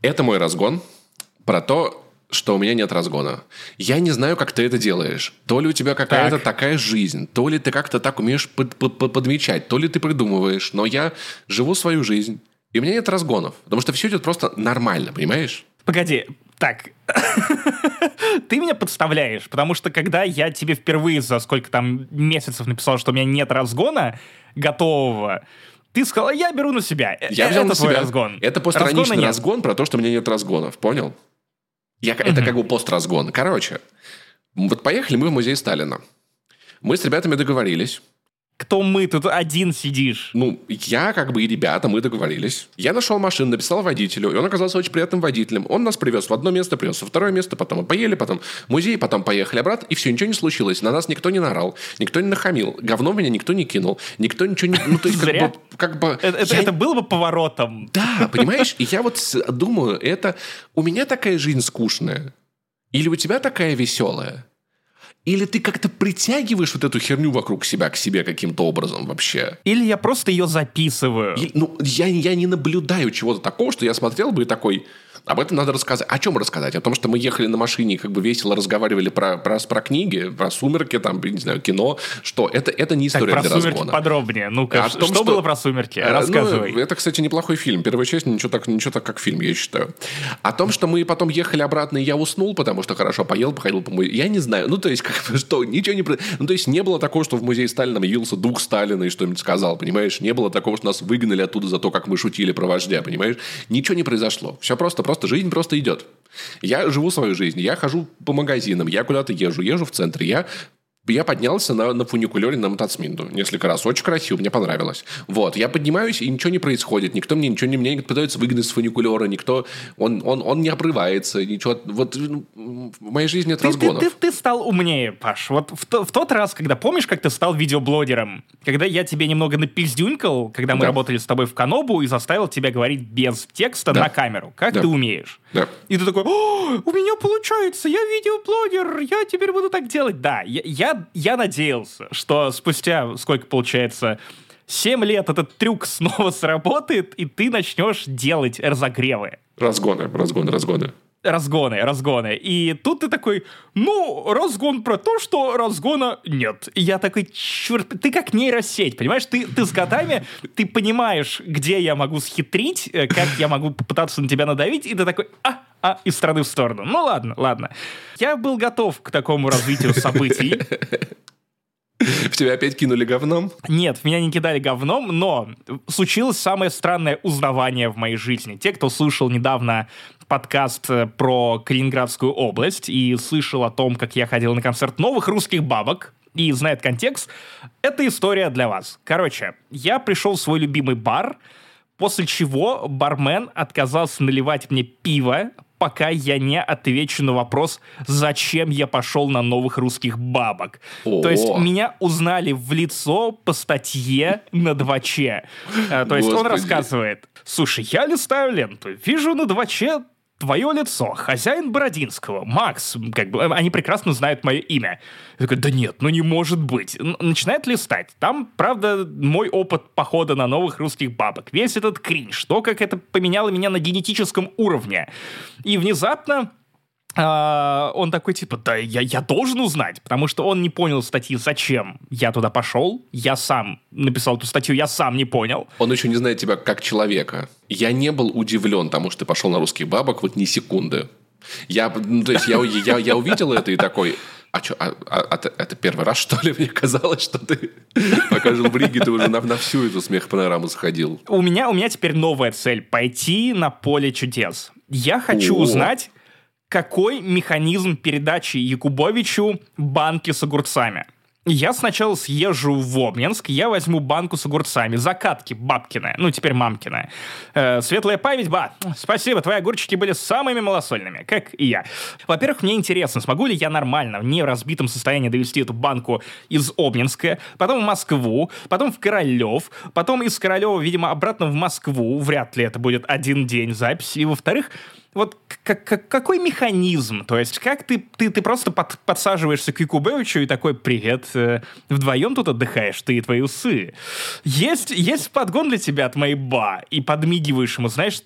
Это мой разгон про то, что у меня нет разгона. Я не знаю, как ты это делаешь. То ли у тебя какая-то так. такая жизнь, то ли ты как-то так умеешь под, под, под, подмечать, то ли ты придумываешь. Но я живу свою жизнь, и у меня нет разгонов. Потому что все идет просто нормально, понимаешь? Погоди, так, ты меня подставляешь, потому что когда я тебе впервые за сколько там месяцев написал, что у меня нет разгона готового, ты сказал, я беру на себя. Я это взял на себя. разгон. Это постраничный разгон про то, что у меня нет разгонов, понял? Я, mm-hmm. Это как бы постразгон. Короче, вот поехали мы в музей Сталина. Мы с ребятами договорились. Кто мы? Тут один сидишь. Ну, я как бы и ребята, мы договорились. Я нашел машину, написал водителю, и он оказался очень приятным водителем. Он нас привез в одно место, привез во второе место, потом мы поели, потом в музей, потом поехали обратно, и все, ничего не случилось. На нас никто не нарал, никто не нахамил, говно меня никто не кинул, никто ничего не... Ну, то есть, как бы... Как бы это, я... это было бы поворотом. Да, понимаешь? И я вот думаю, это... У меня такая жизнь скучная. Или у тебя такая веселая? Или ты как-то притягиваешь вот эту херню вокруг себя к себе каким-то образом вообще? Или я просто ее записываю? И, ну, я, я не наблюдаю чего-то такого, что я смотрел бы и такой... Об этом надо рассказать. О чем рассказать? О том, что мы ехали на машине и как бы весело разговаривали про, про, про книги, про сумерки, там, не знаю, кино. Что? Это, это не история так, про для сумерки разгона. подробнее. Ну-ка, а что, том, что было про сумерки? Э, Рассказывай. Ну, это, кстати, неплохой фильм. Первая часть ничего так, ничего так, как фильм, я считаю. О том, что мы потом ехали обратно, и я уснул, потому что хорошо поел, походил по музею. Я не знаю. Ну, то есть, как что, ничего не... Ну, то есть, не было такого, что в музее Сталина явился дух Сталина и что-нибудь сказал, понимаешь? Не было такого, что нас выгнали оттуда за то, как мы шутили про вождя, понимаешь? Ничего не произошло. Все просто, просто жизнь просто идет. Я живу свою жизнь, я хожу по магазинам, я куда-то езжу, езжу в центре, я я поднялся на, на фуникулере на мотоцминду несколько раз. Очень красиво, мне понравилось. Вот, я поднимаюсь, и ничего не происходит. Никто мне ничего не... Меня не пытаются выгнать с фуникулера, никто... Он, он, он не обрывается, ничего... Вот ну, в моей жизни нет ты, разгонов. Ты, ты, ты стал умнее, Паш. Вот в, в тот раз, когда... Помнишь, как ты стал видеоблогером? Когда я тебе немного напиздюнькал, когда мы да. работали с тобой в Канобу, и заставил тебя говорить без текста да. на камеру. Как да. ты умеешь? Да. И ты такой, у меня получается, я видеоблогер, я теперь буду так делать. Да, я, я, я надеялся, что спустя, сколько получается, 7 лет этот трюк снова сработает, и ты начнешь делать разогревы. Разгоны, разгоны, разгоны разгоны, разгоны. И тут ты такой, ну, разгон про то, что разгона нет. И я такой, черт, ты как нейросеть, понимаешь? Ты, ты с годами, ты понимаешь, где я могу схитрить, э, как я могу попытаться на тебя надавить, и ты такой, а, а, из стороны в сторону. Ну ладно, ладно. Я был готов к такому развитию событий. В тебя опять кинули говном? Нет, меня не кидали говном, но случилось самое странное узнавание в моей жизни. Те, кто слушал недавно подкаст э, про Калининградскую область и слышал о том, как я ходил на концерт новых русских бабок, и знает контекст, это история для вас. Короче, я пришел в свой любимый бар, после чего бармен отказался наливать мне пиво, пока я не отвечу на вопрос, зачем я пошел на новых русских бабок. О-о-о. То есть меня узнали в лицо по статье на 2Ч. Э, то есть он рассказывает, слушай, я листаю ленту, вижу на 2Ч твое лицо, хозяин Бородинского, Макс, как бы, они прекрасно знают мое имя. Я такой, да нет, ну не может быть. Начинает листать. Там, правда, мой опыт похода на новых русских бабок. Весь этот кринж, то, как это поменяло меня на генетическом уровне. И внезапно он такой, типа, да, я, я должен узнать, потому что он не понял статьи, зачем я туда пошел. Я сам написал эту статью, я сам не понял. Он еще не знает тебя как человека. Я не был удивлен тому, что ты пошел на русских бабок вот ни секунды. Я, ну, то есть я, я, я увидел это и такой, а что, а, а, а, это первый раз, что ли? Мне казалось, что ты пока жил в Риге, ты уже на, на всю эту смех-панораму сходил. У меня, у меня теперь новая цель – пойти на поле чудес. Я хочу О. узнать, какой механизм передачи Якубовичу банки с огурцами. Я сначала съезжу в Обнинск, я возьму банку с огурцами, закатки бабкины, ну, теперь мамкины. Э, светлая память, ба, спасибо, твои огурчики были самыми малосольными, как и я. Во-первых, мне интересно, смогу ли я нормально, в не разбитом состоянии довести эту банку из Обнинска, потом в Москву, потом в Королев, потом из Королева, видимо, обратно в Москву, вряд ли это будет один день записи, и, во-вторых, вот как, как, какой механизм? То есть как ты, ты, ты просто под, подсаживаешься к Якубевичу и такой, привет, э, вдвоем тут отдыхаешь, ты и твои усы. Есть, есть подгон для тебя от моей ба, и подмигиваешь ему, знаешь,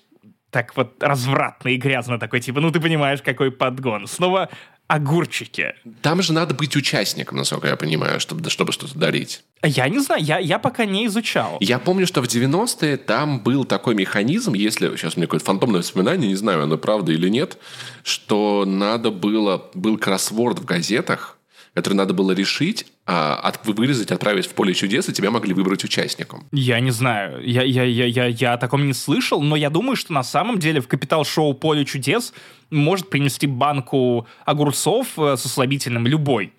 так вот развратно и грязно такой, типа, ну ты понимаешь, какой подгон. Снова огурчики. Там же надо быть участником, насколько я понимаю, чтобы, чтобы что-то дарить. Я не знаю, я, я пока не изучал. Я помню, что в 90-е там был такой механизм, если... Сейчас у меня какое-то фантомное воспоминание, не знаю, оно правда или нет, что надо было... Был кроссворд в газетах, который надо было решить, а, от, вырезать, отправить в поле чудес, и тебя могли выбрать участником. Я не знаю, я, я, я, я, я о таком не слышал, но я думаю, что на самом деле в капитал-шоу «Поле чудес» может принести банку огурцов э, со слабительным любой.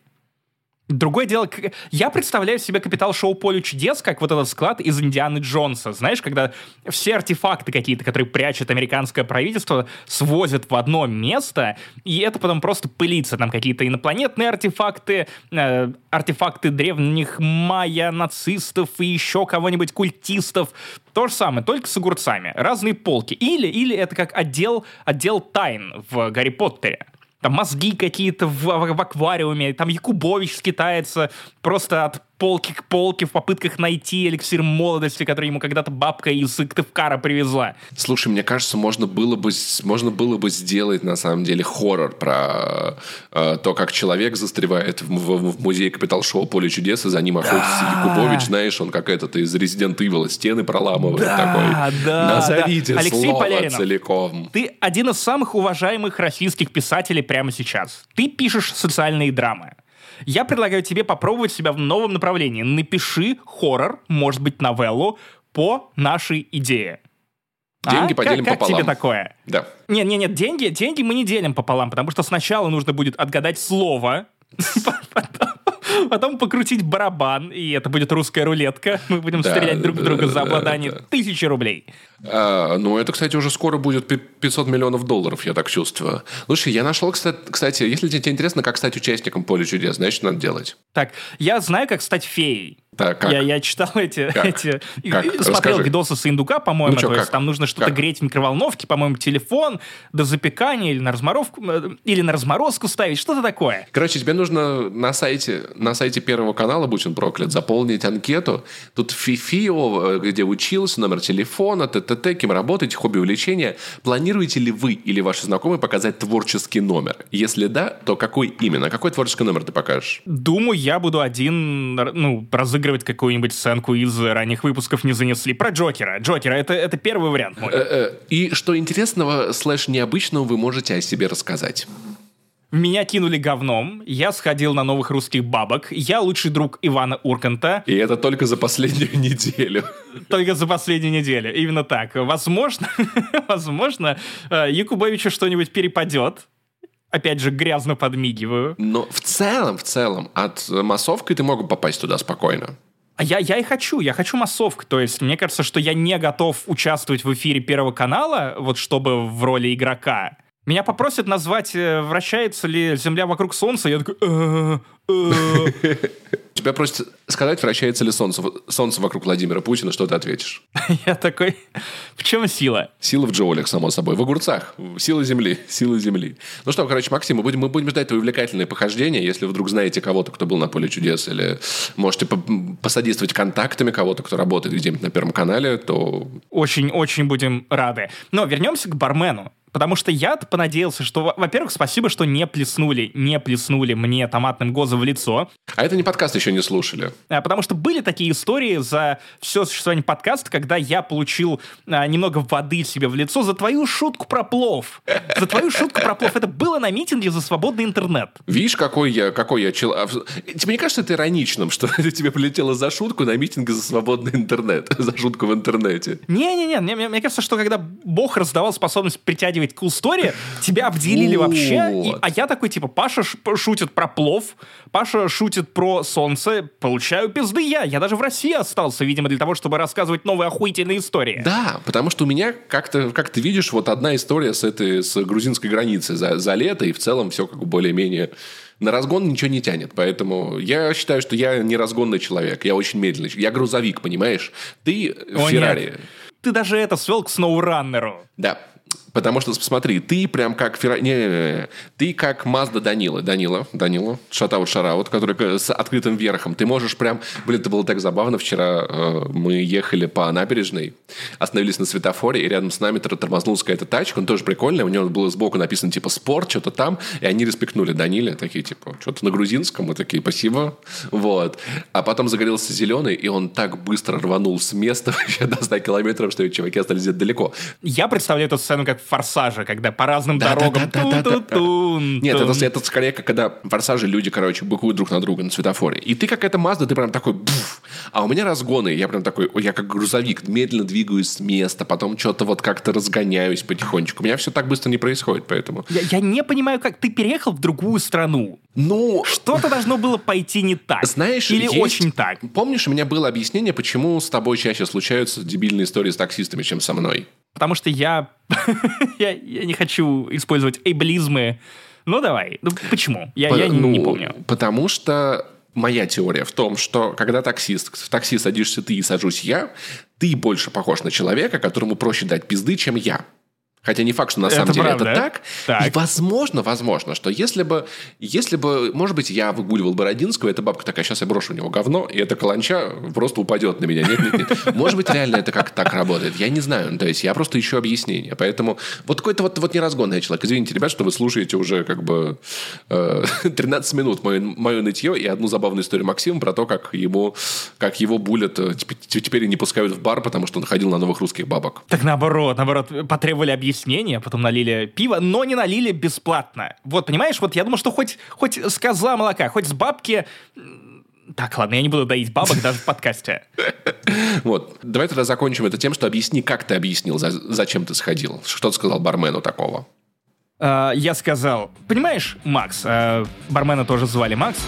Другое дело, я представляю себе капитал шоу Поле чудес, как вот этот склад из Индианы Джонса. Знаешь, когда все артефакты какие-то, которые прячет американское правительство, свозят в одно место, и это потом просто пылится. Там какие-то инопланетные артефакты, э, артефакты древних майя, нацистов и еще кого-нибудь, культистов. То же самое, только с огурцами. Разные полки. Или, или это как отдел, отдел тайн в Гарри Поттере там мозги какие-то в, в, в аквариуме, там Якубович скитается просто от полки к полке в попытках найти эликсир молодости, который ему когда-то бабка из Сыктывкара привезла. Слушай, мне кажется, можно было бы, можно было бы сделать, на самом деле, хоррор про э, то, как человек застревает в, в, в музее Капитал Шоу Поле чудес, и за ним охотится да. Якубович, знаешь, он как этот из Resident Evil стены проламывает да, такой. Да, Назовите да. Алексей слово Поляринов, целиком. Ты один из самых уважаемых российских писателей прямо сейчас. Ты пишешь социальные драмы. Я предлагаю тебе попробовать себя в новом направлении. Напиши хоррор, может быть, новеллу по нашей идее. Деньги а? поделим как, как пополам. тебе такое? Да. Нет, нет, нет, деньги, деньги мы не делим пополам, потому что сначала нужно будет отгадать слово, потом покрутить барабан, и это будет русская рулетка. Мы будем да, стрелять друг в друга за обладание да, да. тысячи рублей. А, ну, это, кстати, уже скоро будет 500 миллионов долларов, я так чувствую. Слушай, я нашел, кстати, кстати если тебе интересно, как стать участником Поля чудес, знаешь, что надо делать? Так, я знаю, как стать феей. Так, как? Я, я читал эти, как? эти как? смотрел Расскажи. видосы с индука, по-моему, Ну чё, то есть как? там нужно что-то Как? греть в микроволновке, по-моему, телефон до запекания или на разморовку, э, или на разморозку ставить, что-то такое. Короче, тебе нужно на сайте, на сайте Первого канала, будь он проклят, заполнить анкету. Тут ФИФИО, где учился, номер телефона, ТТТ, кем работаете, хобби, увлечения. Планируете ли вы или ваши знакомые показать творческий номер? Если да, то какой именно? Какой творческий номер ты покажешь? Думаю, я буду один, ну, разыгрывать какую-нибудь сценку из ранних выпусков не занесли. Про Джокера. Джокера, это, это первый вариант мой. Э-э, И что интересного, слэш необычного вы можете о себе рассказать? Меня кинули говном, я сходил на новых русских бабок, я лучший друг Ивана Урканта, И это только за последнюю неделю. только за последнюю неделю. Именно так. Возможно, возможно, э, Якубовичу что-нибудь перепадет. Опять же, грязно подмигиваю. Но в целом, в целом, от массовки ты мог попасть туда спокойно. А я, я и хочу, я хочу массовку. То есть, мне кажется, что я не готов участвовать в эфире Первого канала, вот чтобы в роли игрока. Меня попросят назвать, э, вращается ли Земля вокруг Солнца, я такой... «Э, э». Тебя просят сказать, вращается ли солнце, солнце вокруг Владимира Путина, что ты ответишь? Я такой... В чем сила? Сила в джоулях, само собой. В огурцах. Сила земли. Сила земли. Ну что, короче, Максим, мы будем, мы будем ждать твои увлекательные похождения. Если вдруг знаете кого-то, кто был на поле чудес, или можете по- посодействовать контактами кого-то, кто работает где-нибудь на Первом канале, то Очень-очень будем рады. Но вернемся к бармену. Потому что я понадеялся, что, во- во-первых, спасибо, что не плеснули, не плеснули мне томатным гозом в лицо. А это не подкаст еще не слушали. А, Потому что были такие истории за все существование подкаста, когда я получил а, немного воды себе в лицо за твою шутку про плов. За твою шутку про плов. Это было на митинге за свободный интернет. Видишь, какой я, какой я чел... а, Тебе не кажется это ироничным, что тебе прилетело за шутку на митинге за свободный интернет? За шутку в интернете. Не-не-не, мне- мне кажется, что когда Бог раздавал способность притягивать cool story, тебя обделили вообще, и- а я такой, типа, Паша шутит про плов, Паша шутит про солнце, получаю пизды я. Я даже в России остался, видимо, для того, чтобы рассказывать новые охуительные истории. Да, потому что у меня, как-то, как ты видишь, вот одна история с этой, с грузинской границы за, за лето, и в целом все как бы более-менее на разгон ничего не тянет. Поэтому я считаю, что я не разгонный человек, я очень медленный. Я грузовик, понимаешь? Ты О, Феррари. нет. Ты даже это свел к сноураннеру. Да. Потому что, посмотри, ты прям как... Фера... Не, не, не, ты как Мазда Данила. Данила, Данила, шатаут шараут, который с открытым верхом. Ты можешь прям... Блин, это было так забавно. Вчера э, мы ехали по набережной, остановились на светофоре, и рядом с нами тормознулась какая-то тачка. Он тоже прикольный. У него было сбоку написано типа «Спорт», что-то там. И они респектнули Даниле. Такие типа, что-то на грузинском. Мы такие, спасибо. Вот. А потом загорелся зеленый, и он так быстро рванул с места вообще до 100 километров, что чуваки остались где-то далеко. Я представляю эту сцену как форсажа, когда по разным дорогам... Нет, это, это скорее, как когда в форсаже люди, короче, быкуют друг на друга на светофоре. И ты как эта Мазда, ты прям такой... А у меня разгоны, я прям такой, я как грузовик, медленно двигаюсь с места, потом что-то вот как-то разгоняюсь потихонечку. У меня все так быстро не происходит, поэтому... Я, я не понимаю, как ты переехал в другую страну. Ну... Что-то должно было пойти не так. Знаешь, Или есть... очень так. Помнишь, у меня было объяснение, почему с тобой чаще случаются дебильные истории с таксистами, чем со мной? Потому что я... я, я не хочу использовать эйблизмы. Ну, давай. Ну, почему? Я, По- я не- ну, не помню. Потому что моя теория в том, что когда таксист, в такси садишься ты и сажусь я, ты больше похож на человека, которому проще дать пизды, чем я. Хотя не факт, что на Это самом деле правда. это так. Так. И возможно, возможно, что если бы, если бы, может быть, я выгуливал Бородинского, эта бабка такая, сейчас я брошу у него говно, и эта каланча просто упадет на меня. Нет, нет, нет. Может быть, реально это как так работает. Я не знаю. То есть я просто ищу объяснение. Поэтому вот какой-то вот, вот неразгонный человек. Извините, ребят, что вы слушаете уже как бы э, 13 минут мое, мое нытье и одну забавную историю Максима про то, как ему, как его булят, э, теперь, теперь не пускают в бар, потому что он ходил на новых русских бабок. Так наоборот, наоборот, потребовали объяснения, потом налили пиво, но не налили бесплатно. Вот, понимаешь, вот я думал, что хоть, хоть с козла молока, хоть с бабки... Так, ладно, я не буду доить бабок даже в подкасте. Вот. Давай тогда закончим это тем, что объясни, как ты объяснил, за- зачем ты сходил. Что ты сказал бармену такого? А, Я сказал, понимаешь, Макс, а, бармена тоже звали Макс,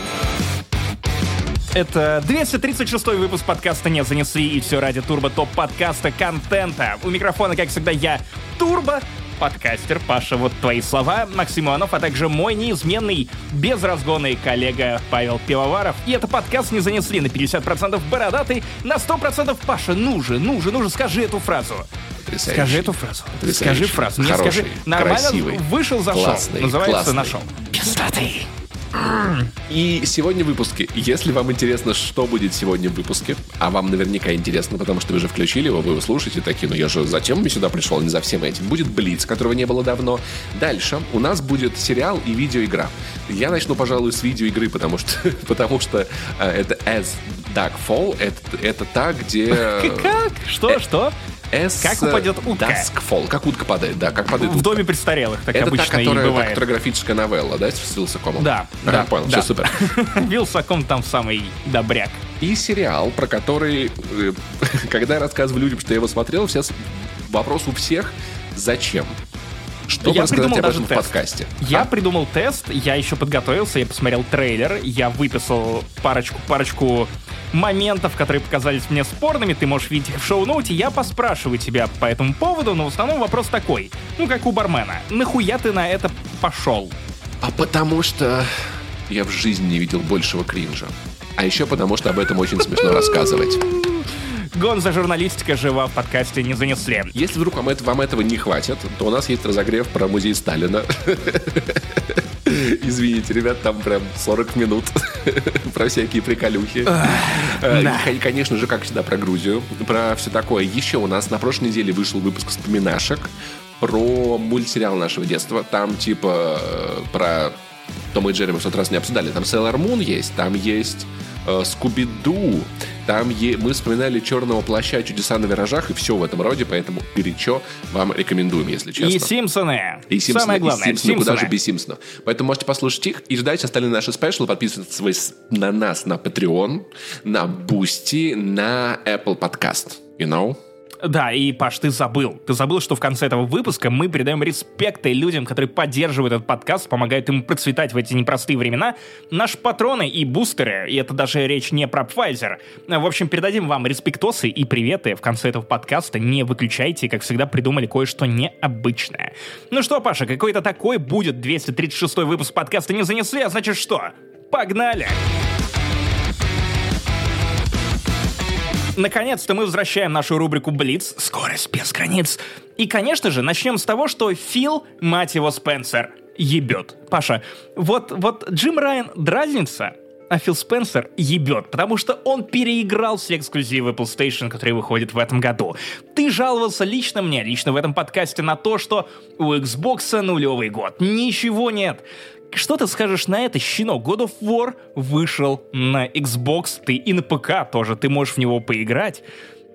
это 236 выпуск подкаста «Не занесли» и все ради турбо топ подкаста контента. У микрофона, как всегда, я Турбо, подкастер Паша, вот твои слова, Максим Иванов, а также мой неизменный, безразгонный коллега Павел Пивоваров. И это подкаст «Не занесли» на 50% бородатый, на 100% Паша, ну же, ну же, ну же, скажи эту фразу. Потрясающий. Скажи эту фразу. Потрясающий. Скажи фразу. Не Хороший, скажи. Нормально красивый, вышел, зашел. классный, Называется классный. нашел. Пиздатый. И сегодня в выпуске, если вам интересно, что будет сегодня в выпуске, а вам наверняка интересно, потому что вы же включили его, вы его слушаете, такие, ну я же затем мне сюда пришел, не за всем этим. Будет Блиц, которого не было давно. Дальше у нас будет сериал и видеоигра. Я начну, пожалуй, с видеоигры, потому что, потому что э, это As Dark Fall, это, это та, где... Как? Что? Что? As Как упадет утка? Duskfall. Как утка падает, да, как падает В утка. доме престарелых, так Это та, обычно и которая, та, бывает. которая графическая новелла, да, с Вилсакомом? Да, Ага, да, понял, да. все супер. Вилсаком там самый добряк. И сериал, про который, э, когда я рассказываю людям, что я его смотрел, все с- вопрос у всех «Зачем?». Что Я придумал даже в тест. подкасте? Я А? придумал тест, я еще подготовился, я посмотрел трейлер, я выписал парочку, парочку моментов, которые показались мне спорными, ты можешь видеть их в шоу-ноуте, я поспрашиваю тебя по этому поводу, но в основном вопрос такой, ну как у бармена, нахуя ты на это пошел? А потому что я в жизни не видел большего кринжа. А еще потому, что об этом очень смешно рассказывать. Гонза журналистика жива в подкасте не занесли. Если вдруг вам, это- вам этого не хватит, то у нас есть разогрев про музей Сталина. Извините, ребят, там прям 40 минут про всякие приколюхи. Э, да. И, конечно же, как всегда, про Грузию, про все такое. Еще у нас на прошлой неделе вышел выпуск вспоминашек про мультсериал нашего детства. Там типа э, про Тома и Джерри мы в тот раз не обсуждали. Там Sailor Moon есть, там есть э, Скуби-Ду, там е- мы вспоминали Черного плаща, чудеса на виражах и все в этом роде, поэтому горячо вам рекомендуем, если честно. И Симпсоны. И Симпсоны, Самое и главное, Симпсоны, куда Симпсоны. же без Симпсонов. Поэтому можете послушать их и ждать остальные наши спешлы. Подписывайтесь на нас на Patreon, на Boosty, на Apple Podcast. You know? Да, и, Паш, ты забыл. Ты забыл, что в конце этого выпуска мы передаем респекты людям, которые поддерживают этот подкаст, помогают ему процветать в эти непростые времена. Наши патроны и бустеры, и это даже речь не про Pfizer. В общем, передадим вам респектосы и приветы в конце этого подкаста. Не выключайте, как всегда, придумали кое-что необычное. Ну что, Паша, какой-то такой будет 236 выпуск подкаста не занесли, а значит что? Погнали! Наконец-то мы возвращаем нашу рубрику «Блиц. Скорость без границ». И, конечно же, начнем с того, что Фил, мать его, Спенсер, ебет. Паша, вот, вот Джим Райан дразнится, а Фил Спенсер ебет, потому что он переиграл все эксклюзивы PlayStation, которые выходят в этом году. Ты жаловался лично мне, лично в этом подкасте на то, что у Xbox нулевый год. Ничего нет. Что ты скажешь на это, щенок? God of War вышел на Xbox, ты и на ПК тоже, ты можешь в него поиграть.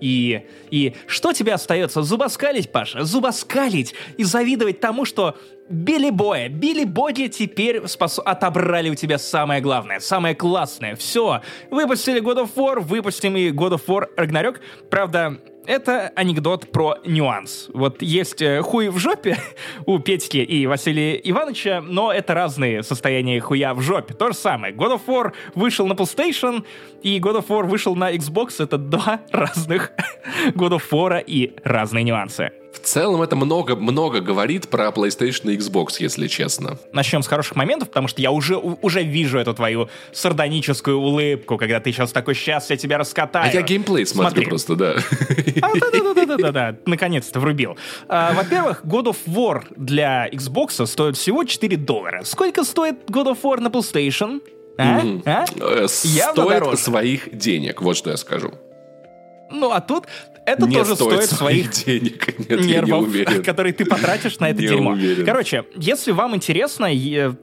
И, и что тебе остается? Зубоскалить, Паша, зубоскалить и завидовать тому, что Билли Боя, Билли Боди теперь спас... отобрали у тебя самое главное, самое классное. Все, выпустили God of War, выпустим и God of War Ragnarok. Правда, это анекдот про нюанс. Вот есть э, хуй в жопе у Петьки и Василия Ивановича, но это разные состояния хуя в жопе. То же самое. God of War вышел на PlayStation, и God of War вышел на Xbox. Это два разных God of War и разные нюансы. В целом это много-много говорит про PlayStation и Xbox, если честно. Начнем с хороших моментов, потому что я уже, уже вижу эту твою сардоническую улыбку, когда ты сейчас такой, сейчас я тебя раскатаю. А я геймплей смотрю Смотри. просто, да. А, да-да-да-да-да, наконец-то врубил. А, во-первых, God of War для Xbox стоит всего 4 доллара. Сколько стоит God of War на PlayStation? А? А? Э, стоит своих денег, вот что я скажу. Ну, а тут это не тоже стоит, стоит своих денег, Нет, нервов, которые ты потратишь на это дерьмо. Уверен. Короче, если вам интересно,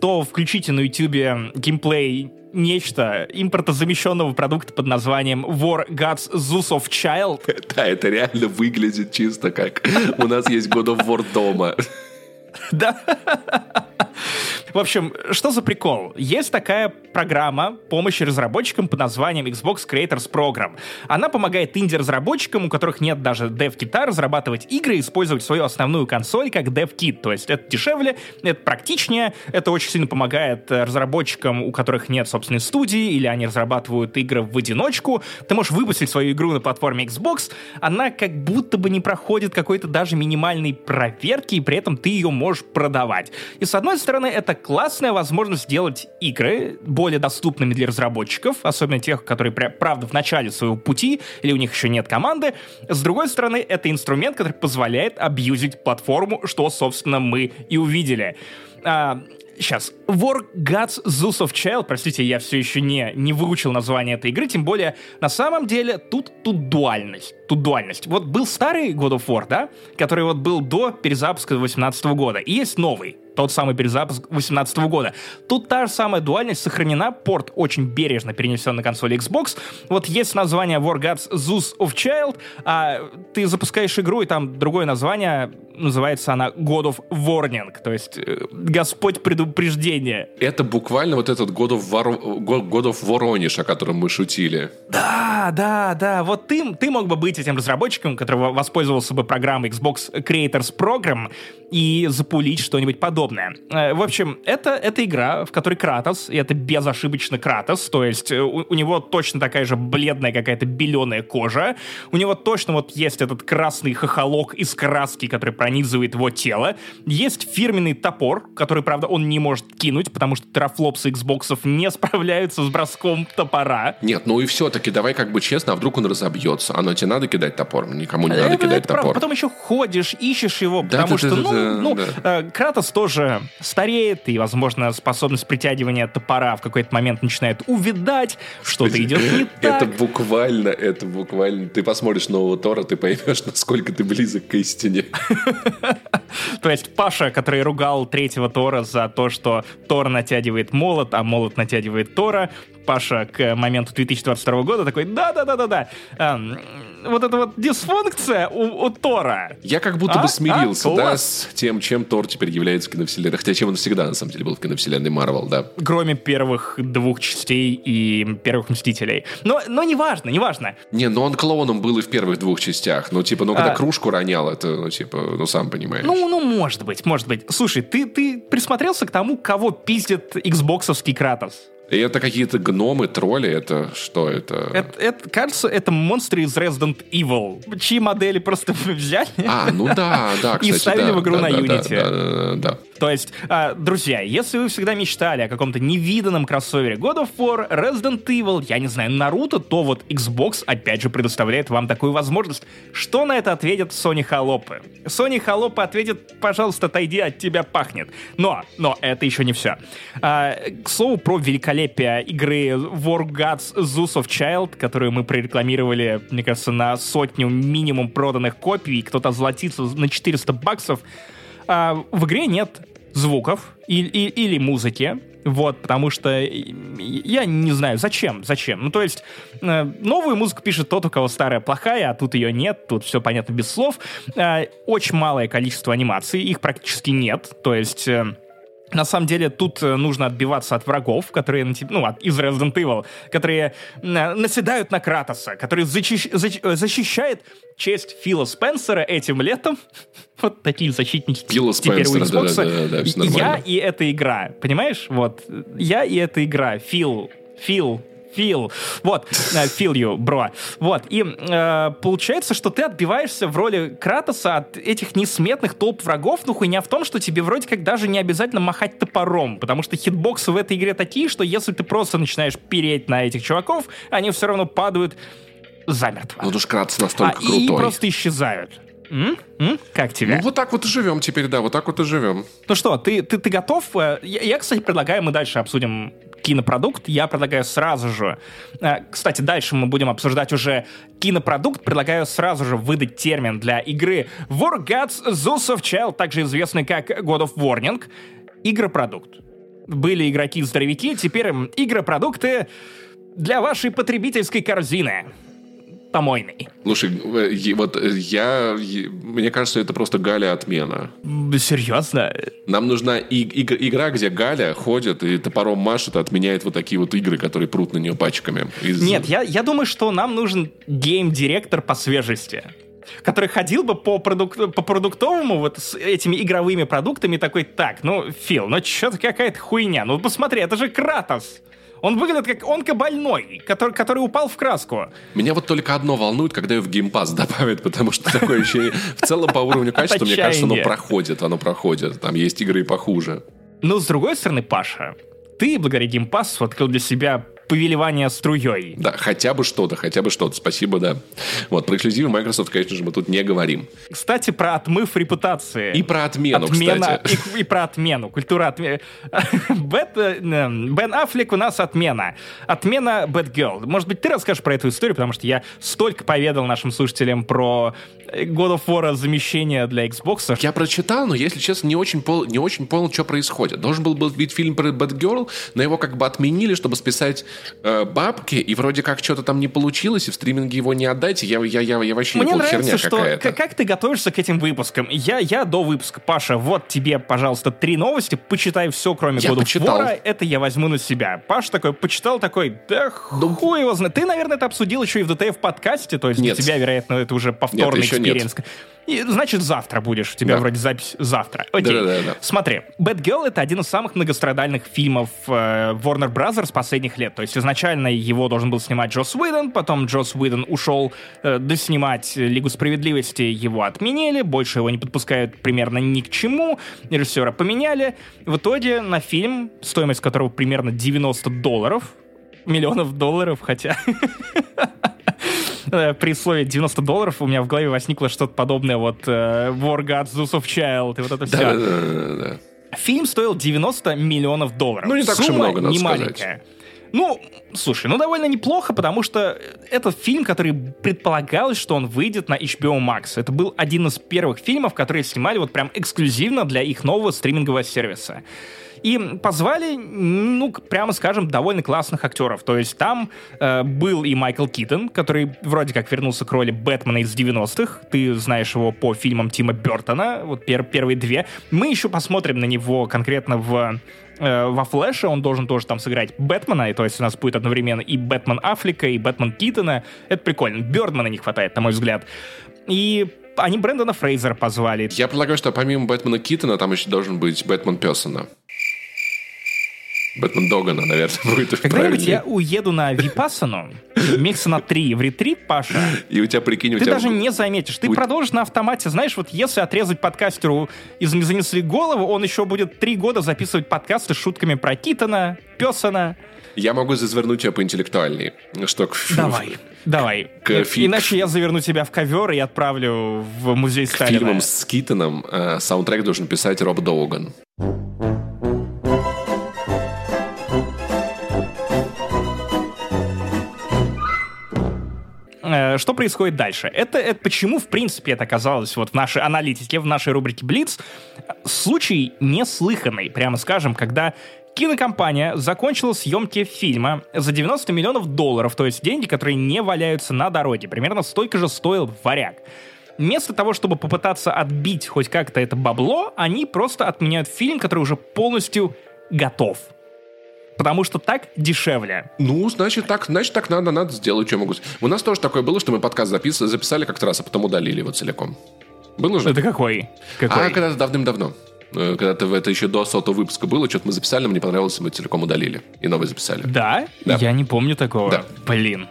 то включите на YouTube геймплей нечто импортозамещенного продукта под названием War Gods Zeus of Child. Да, это реально выглядит чисто как у нас есть God of War дома. Да. В общем, что за прикол? Есть такая программа помощи разработчикам под названием Xbox Creators Program. Она помогает инди-разработчикам, у которых нет даже dev-кита, разрабатывать игры и использовать свою основную консоль как dev-кит. То есть это дешевле, это практичнее, это очень сильно помогает э, разработчикам, у которых нет собственной студии, или они разрабатывают игры в одиночку. Ты можешь выпустить свою игру на платформе Xbox, она как будто бы не проходит какой-то даже минимальной проверки, и при этом ты ее можешь продавать. И с одной стороны, это классная возможность сделать игры более доступными для разработчиков, особенно тех, которые, правда, в начале своего пути, или у них еще нет команды. С другой стороны, это инструмент, который позволяет абьюзить платформу, что, собственно, мы и увидели. А, Сейчас. War Gods Zeus of Child, простите, я все еще не, не выучил название этой игры, тем более, на самом деле, тут, тут дуальность. Тут дуальность. Вот был старый God of War, да, который вот был до перезапуска 2018 года, и есть новый, тот самый перезапуск 2018 года. Тут та же самая дуальность сохранена, порт очень бережно перенесен на консоли Xbox. Вот есть название War Gods Zeus of Child, а ты запускаешь игру, и там другое название, называется она God of Warning, то есть э, Господь предупреждения. Это буквально вот этот God of, War, God of Воронеж, о котором мы шутили. Да, да, да. Вот ты, ты мог бы быть этим разработчиком, который воспользовался бы программой Xbox Creators Program и запулить что-нибудь подобное. Э, в общем, это, это игра, в которой Кратос, и это безошибочно Кратос, то есть э, у, у него точно такая же бледная какая-то беленая кожа, у него точно вот есть этот красный хохолок из краски, который пронизывает его тело, есть фирменный топор, который, правда, он не может кинуть, потому что терафлопсы Xbox не справляются с броском топора. Нет, ну и все-таки давай как бы честно, а вдруг он разобьется? Оно тебе надо кидать топор? Никому не это, надо кидать это топор. Правда. Потом еще ходишь, ищешь его, да, потому да, что, да, ну, да, ну, да. Э, Кратос тоже стареет, и, возможно, способность притягивания топора в какой-то момент начинает увидать, что-то идет не так. Это буквально, это буквально. Ты посмотришь нового Тора, ты поймешь, насколько ты близок к истине. То есть Паша, который ругал третьего Тора за то, что Тор натягивает молот, а молот натягивает Тора, Паша к моменту 2022 года такой, да-да-да-да-да, эм, вот эта вот дисфункция у, у Тора. Я как будто а? бы смирился, а? да, с тем, чем Тор теперь является в киновселенной. Хотя чем он всегда, на самом деле, был в киновселенной Марвел, да. Кроме первых двух частей и первых Мстителей. Но, но неважно, неважно. Не, но он клоуном был и в первых двух частях. Ну, типа, ну, когда а... кружку ронял, это, ну, типа, ну, сам понимаешь. Ну, ну, может быть, может быть. Слушай, ты, ты присмотрелся к тому, кого пиздит Xboxовский Кратос? И это какие-то гномы, тролли, это что это? это? Это, кажется, это монстры из Resident Evil, чьи модели просто взяли а, ну да, да, кстати, и ставили да, в игру да, на да, Unity. Да, да, да, да. То есть, э, друзья, если вы всегда мечтали о каком-то невиданном кроссовере God of War, Resident Evil, я не знаю, Наруто, то вот Xbox опять же предоставляет вам такую возможность. Что на это ответит Sony Холопы? Sony Холопы ответит, пожалуйста, отойди, от тебя пахнет. Но, но это еще не все. А, к слову, про великолепие игры War Gods Zeus of Child, которую мы прорекламировали, мне кажется, на сотню минимум проданных копий, кто-то золотится на 400 баксов. А, в игре нет звуков и, и, или музыки, вот, потому что я не знаю, зачем, зачем. Ну, то есть, э, новую музыку пишет тот, у кого старая плохая, а тут ее нет, тут все понятно без слов. Э, очень малое количество анимаций, их практически нет, то есть... Э, на самом деле тут э, нужно отбиваться от врагов, которые, ну, от, из Resident Evil, которые э, наседают на Кратоса, который защищ, защ, э, защищает честь Фила Спенсера этим летом. вот такие защитники Фила теперь Спенсера, у Xbox. Да, да, да, Я и эта игра, понимаешь? Вот, я и эта игра. Фил, Фил, feel. Вот, э, feel you, бро. Вот, и э, получается, что ты отбиваешься в роли Кратоса от этих несметных толп врагов, но хуйня в том, что тебе вроде как даже не обязательно махать топором, потому что хитбоксы в этой игре такие, что если ты просто начинаешь переть на этих чуваков, они все равно падают замертво. Ну, уж Кратос настолько а, крутой. И просто исчезают. М? М? Как тебе? Ну, вот так вот и живем теперь, да, вот так вот и живем. Ну что, ты, ты, ты готов? Э, я, я, кстати, предлагаю, мы дальше обсудим кинопродукт, я предлагаю сразу же... Э, кстати, дальше мы будем обсуждать уже кинопродукт. Предлагаю сразу же выдать термин для игры War Gods Zeus of Child, также известный как God of Warning. Игропродукт. Были игроки-здоровяки, теперь игропродукты для вашей потребительской корзины помойный. Слушай, э, вот э, я... Мне кажется, это просто Галя отмена. Серьезно? Нам нужна и, и, игра, где Галя ходит и топором машет, и отменяет вот такие вот игры, которые прут на нее пачками. Из... Нет, я, я думаю, что нам нужен гейм-директор по свежести который ходил бы по, продук... по продуктовому вот с этими игровыми продуктами такой, так, ну, Фил, ну что-то какая-то хуйня, ну посмотри, это же Кратос. Он выглядит как онкобольной, который, который упал в краску. Меня вот только одно волнует, когда ее в геймпас добавят, потому что такое ощущение... В целом, по уровню качества, мне кажется, оно проходит, оно проходит. Там есть игры и похуже. Но, с другой стороны, Паша, ты благодаря геймпасу открыл для себя повелевания струей. Да, хотя бы что-то, хотя бы что-то. Спасибо, да. Вот, про эксклюзивы Microsoft, конечно же, мы тут не говорим. Кстати, про отмыв репутации. И про отмену, Отмена, кстати. И, и про отмену. Культура отмены. Э, Бен Аффлек у нас отмена. Отмена Girl. Может быть, ты расскажешь про эту историю, потому что я столько поведал нашим слушателям про God of War замещение для Xbox. Я прочитал, но, если честно, не очень, пол, не очень понял, что происходит. Должен был быть фильм про Batgirl, но его как бы отменили, чтобы списать э, бабки, и вроде как что-то там не получилось, и в стриминге его не отдайте. Я, я, я, я вообще Мне не понял, херня что какая-то. Как ты готовишься к этим выпускам? Я, я до выпуска. Паша, вот тебе, пожалуйста, три новости. Почитай все, кроме я God of War. Это я возьму на себя. Паша такой почитал, такой, да ну, хуй его знает. Ты, наверное, это обсудил еще и в DTF подкасте, то есть нет. для тебя, вероятно, это уже повторный experience. И, значит, завтра будешь. У тебя да. вроде запись завтра. Окей. Да, да, да. Смотри, Bad Girl — это один из самых многострадальных фильмов э, Warner Brothers последних лет. То есть изначально его должен был снимать Джос Уидон, потом Джос Уидон ушел э, доснимать Лигу Справедливости, его отменили, больше его не подпускают примерно ни к чему, режиссера поменяли. В итоге на фильм, стоимость которого примерно 90 долларов, миллионов долларов, хотя... Э, при слове 90 долларов у меня в голове возникло что-то подобное вот uh, War Gods, Zeus of Child и вот это все. Да, да, да, да. Фильм стоил 90 миллионов долларов. Ну, не так Сумма уж много, надо не сказать. маленькая. Ну, слушай, ну довольно неплохо, потому что это фильм, который предполагалось, что он выйдет на HBO Max. Это был один из первых фильмов, которые снимали вот прям эксклюзивно для их нового стримингового сервиса. И позвали, ну, прямо скажем, довольно классных актеров. То есть там э, был и Майкл Китон, который вроде как вернулся к роли Бэтмена из 90-х. Ты знаешь его по фильмам Тима Бертона, вот пер первые две. Мы еще посмотрим на него конкретно в э, во Флэше он должен тоже там сыграть Бэтмена, и то есть у нас будет одновременно и Бэтмен Аффлека, и Бэтмен Китона. Это прикольно. Бёрдмана не хватает, на мой взгляд. И они Брэндона Фрейзера позвали. Я предлагаю, что помимо Бэтмена Китона там еще должен быть Бэтмен Персона. Бэтмен Догана, наверное, будет Когда-нибудь я уеду на Випассану, месяца на три в ретрит, Паша. И у тебя, прикинь, у Ты тебя... даже не заметишь. Ты у- продолжишь на автомате. Знаешь, вот если отрезать подкастеру и зан- занесли голову, он еще будет три года записывать подкасты с шутками про Китона, Песана. Я могу развернуть тебя поинтеллектуальней. Что к Давай, давай. К фи- Иначе я заверну тебя в ковер и отправлю в музей к Сталина. фильмам с Китоном э, саундтрек должен писать Роб Доуган. Что происходит дальше? Это, это почему, в принципе, это оказалось вот в нашей аналитике, в нашей рубрике Блиц. Случай неслыханный, прямо скажем, когда кинокомпания закончила съемки фильма за 90 миллионов долларов, то есть деньги, которые не валяются на дороге. Примерно столько же стоил «Варяг». Вместо того, чтобы попытаться отбить хоть как-то это бабло, они просто отменяют фильм, который уже полностью готов. Потому что так дешевле. Ну, значит, так, значит, так надо, надо сделать, что могу. У нас тоже такое было, что мы подкаст запис- записали как-то раз, а потом удалили его целиком. Было же? Это какой? Какой? А, когда-то давным-давно. Э, Когда-то в- это еще до сотого выпуска было, что-то мы записали, нам не понравилось, мы целиком удалили. И новый записали. Да? Да. Я не помню такого. Да. Блин.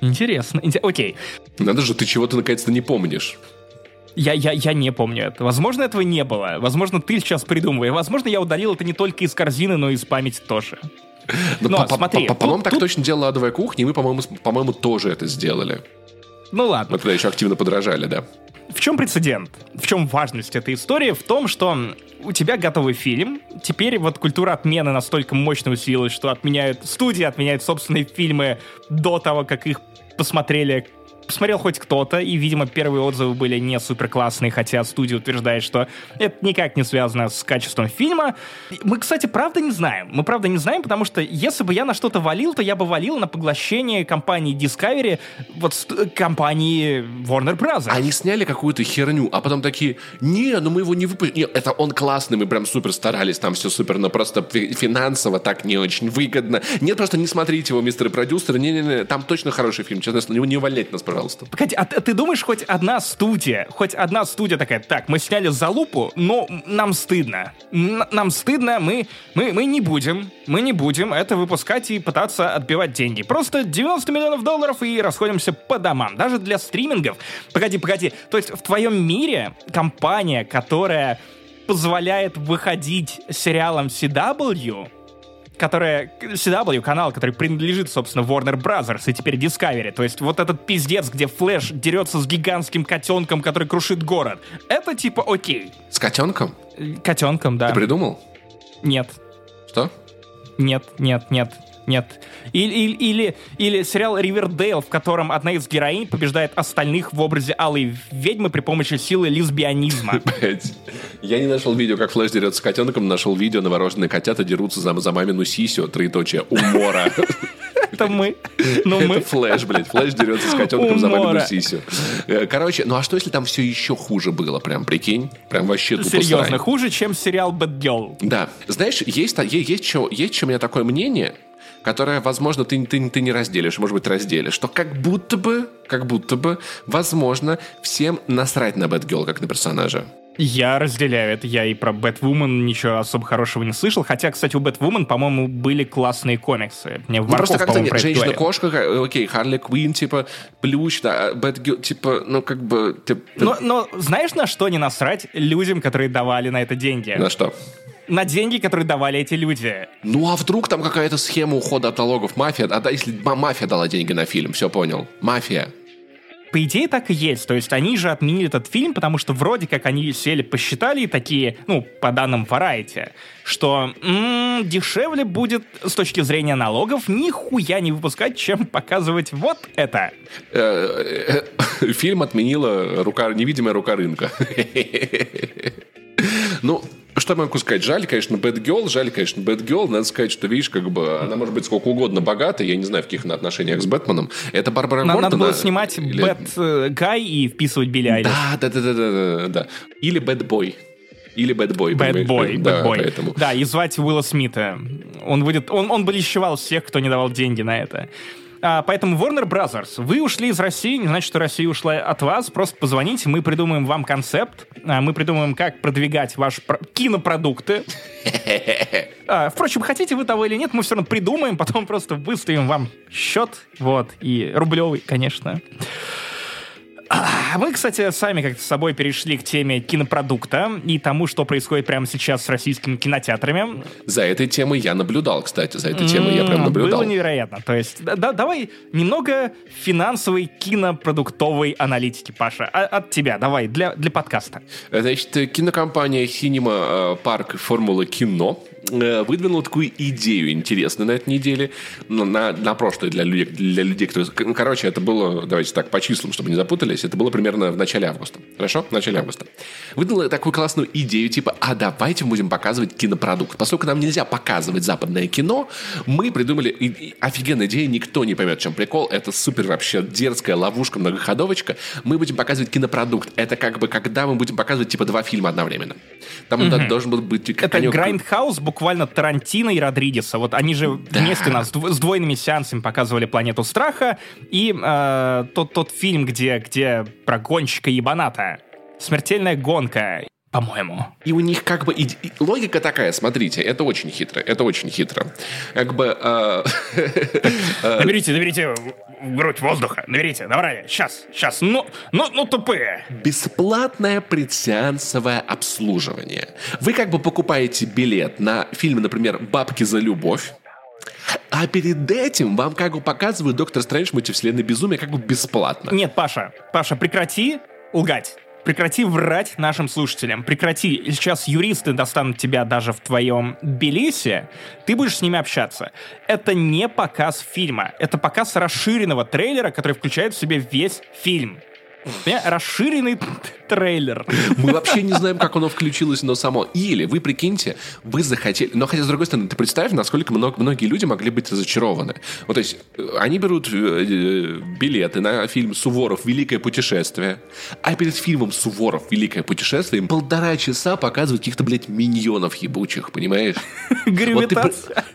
Интересно. Инте- Окей. Надо же, ты чего-то наконец-то не помнишь. Я, я, я не помню это. Возможно, этого не было. Возможно, ты сейчас придумывай. Возможно, я удалил это не только из корзины, но и из памяти тоже. Ну, Но по- по- смотри, по- По-моему, так тут- точно делала адовая кухня, и мы, по-моему, по-моему, тоже это сделали. Ну ладно. Мы тогда еще активно подражали, да. В чем прецедент? В чем важность этой истории? В том, что у тебя готовый фильм, теперь вот культура отмены настолько мощно усилилась, что отменяют, студии отменяют собственные фильмы до того, как их посмотрели посмотрел хоть кто-то, и, видимо, первые отзывы были не супер классные, хотя студия утверждает, что это никак не связано с качеством фильма. Мы, кстати, правда не знаем. Мы правда не знаем, потому что если бы я на что-то валил, то я бы валил на поглощение компании Discovery, вот компании Warner Bros. Они сняли какую-то херню, а потом такие, не, ну мы его не выпустим. Не, это он классный, мы прям супер старались, там все супер, но просто фи- финансово так не очень выгодно. Нет, просто не смотрите его, мистер продюсер, не-не-не, там точно хороший фильм, честно, не, не увольняйте нас, пожалуйста. Погоди, а ты, ты думаешь, хоть одна студия, хоть одна студия такая, так, мы сняли за лупу, но нам стыдно. Н- нам стыдно, мы, мы, мы не будем, мы не будем это выпускать и пытаться отбивать деньги. Просто 90 миллионов долларов и расходимся по домам. Даже для стримингов. Погоди, погоди. То есть в твоем мире компания, которая позволяет выходить сериалам CW, которая CW канал, который принадлежит, собственно, Warner Brothers и теперь Discovery. То есть вот этот пиздец, где Флэш дерется с гигантским котенком, который крушит город. Это типа окей. С котенком? Котенком, да. Ты придумал? Нет, Что? нет, нет, нет. Нет. Или, или, или, или сериал Ривердейл, в котором одна из героинь побеждает остальных в образе алой ведьмы при помощи силы лесбионизма. Блядь. Я не нашел видео, как Флэш дерется с котенком, нашел видео, новорожденные котята дерутся за, за мамину сисю, троеточие, умора. Это мы. Ну Это мы. Флэш, блядь. Флэш дерется с котенком за мамину сисю. Э, Короче, ну а что, если там все еще хуже было? Прям, прикинь? Прям вообще тупо Серьезно, хуже, чем сериал Bad Girl. Да. Знаешь, есть, та- е- есть, что, есть что у меня такое мнение, которое, возможно, ты, ты, ты не разделишь, может быть, разделишь, что как будто бы, как будто бы, возможно, всем насрать на Бэтгелл как на персонажа. Я разделяю это. Я и про Бэтвумен ничего особо хорошего не слышал. Хотя, кстати, у Бэтвумен, по-моему, были классные комиксы. Мне Ну, просто как-то нет. Женщина-кошка, ка- окей, Харли Квин, типа, Плющ, да, Бэтгелл, типа, ну, как бы... ты- Но, но знаешь, на что не насрать людям, которые давали на это деньги? На что? На деньги, которые давали эти люди. Ну, а вдруг там какая-то схема ухода от налогов мафия? А да, если ма- мафия дала деньги на фильм, все понял. Мафия. По идее, так и есть. То есть они же отменили этот фильм, потому что вроде как они сели, посчитали такие, ну, по данным Variety, что м, дешевле будет с точки зрения налогов нихуя не выпускать, чем показывать вот это. Э, э, Фильм отменила рука, невидимая рука рынка. Ну, что могу сказать? Жаль, конечно, Bad Girl, жаль, конечно, Bad Girl. Надо сказать, что, видишь, как бы она может быть сколько угодно богата, я не знаю, в каких она отношениях с Бэтменом. Это Барбара Гордон. надо было снимать или- Бэт э, и вписывать Билли Айлиш. Да, да, да, да, да, да, да. Или Bad Boy. Или Bad Boy. Bad? Boy, да, Bad Boy. поэтому. Да, и звать Уилла Смита. Он будет, он, он бы лещевал всех, кто не давал деньги на это. А, поэтому Warner Brothers, вы ушли из России, не значит, что Россия ушла от вас. Просто позвоните, мы придумаем вам концепт, а, мы придумаем, как продвигать ваши про- кинопродукты. А, впрочем, хотите вы того или нет, мы все равно придумаем, потом просто выставим вам счет, вот, и рублевый, конечно. А Мы, кстати, сами как-то с собой перешли к теме кинопродукта и тому, что происходит прямо сейчас с российскими кинотеатрами. За этой темой я наблюдал, кстати. За этой темой я прям наблюдал. Было невероятно. То есть, да, да, давай немного финансовой кинопродуктовой аналитики, Паша. А, от тебя, давай, для, для подкаста. Значит, кинокомпания Cinema Парк Формула Кино э, выдвинула такую идею интересную на этой неделе, на, на, на прошлой для людей, для людей, которые... Ну, короче, это было, давайте так, по числам, чтобы не запутались, это было примерно в начале августа. Хорошо? В начале августа. Выдвинула такую классную идею, типа, а давайте мы будем показывать кинопродукт. Поскольку нам нельзя показывать западное кино, мы придумали и, и офигенная идея, никто не поймет, в чем прикол. Это супер вообще дерзкая ловушка, многоходовочка. Мы будем показывать кинопродукт. Это как бы, когда мы будем показывать, типа, два фильма одновременно. Там угу. должен был быть... Это. Grindhouse буквально Тарантино и Родригеса. Вот они же да. вместе нас с двойными сеансами показывали «Планету страха» и э, тот, тот фильм, где, где про гонщика ебаната. «Смертельная гонка» по-моему. И у них как бы и, и логика такая, смотрите, это очень хитро, это очень хитро. Как бы... Э, наберите, наберите грудь воздуха, наберите, давай, сейчас, сейчас, ну, ну, ну тупые. Бесплатное предсеансовое обслуживание. Вы как бы покупаете билет на фильм, например, «Бабки за любовь», а перед этим вам как бы показывают «Доктор Стрэндж. Мультивселенной безумие» как бы бесплатно. Нет, Паша, Паша, прекрати лгать. Прекрати врать нашим слушателям. Прекрати. Сейчас юристы достанут тебя даже в твоем Белисе. Ты будешь с ними общаться. Это не показ фильма. Это показ расширенного трейлера, который включает в себе весь фильм. Расширенный трейлер. Мы вообще не знаем, как оно включилось, но само. Или вы прикиньте, вы захотели... Но хотя, с другой стороны, ты представь, насколько много, многие люди могли быть разочарованы. Вот, то есть, э, они берут э, э, билеты на фильм «Суворов. Великое путешествие», а перед фильмом «Суворов. Великое путешествие» им полтора часа показывают каких-то, блядь, миньонов ебучих, понимаешь?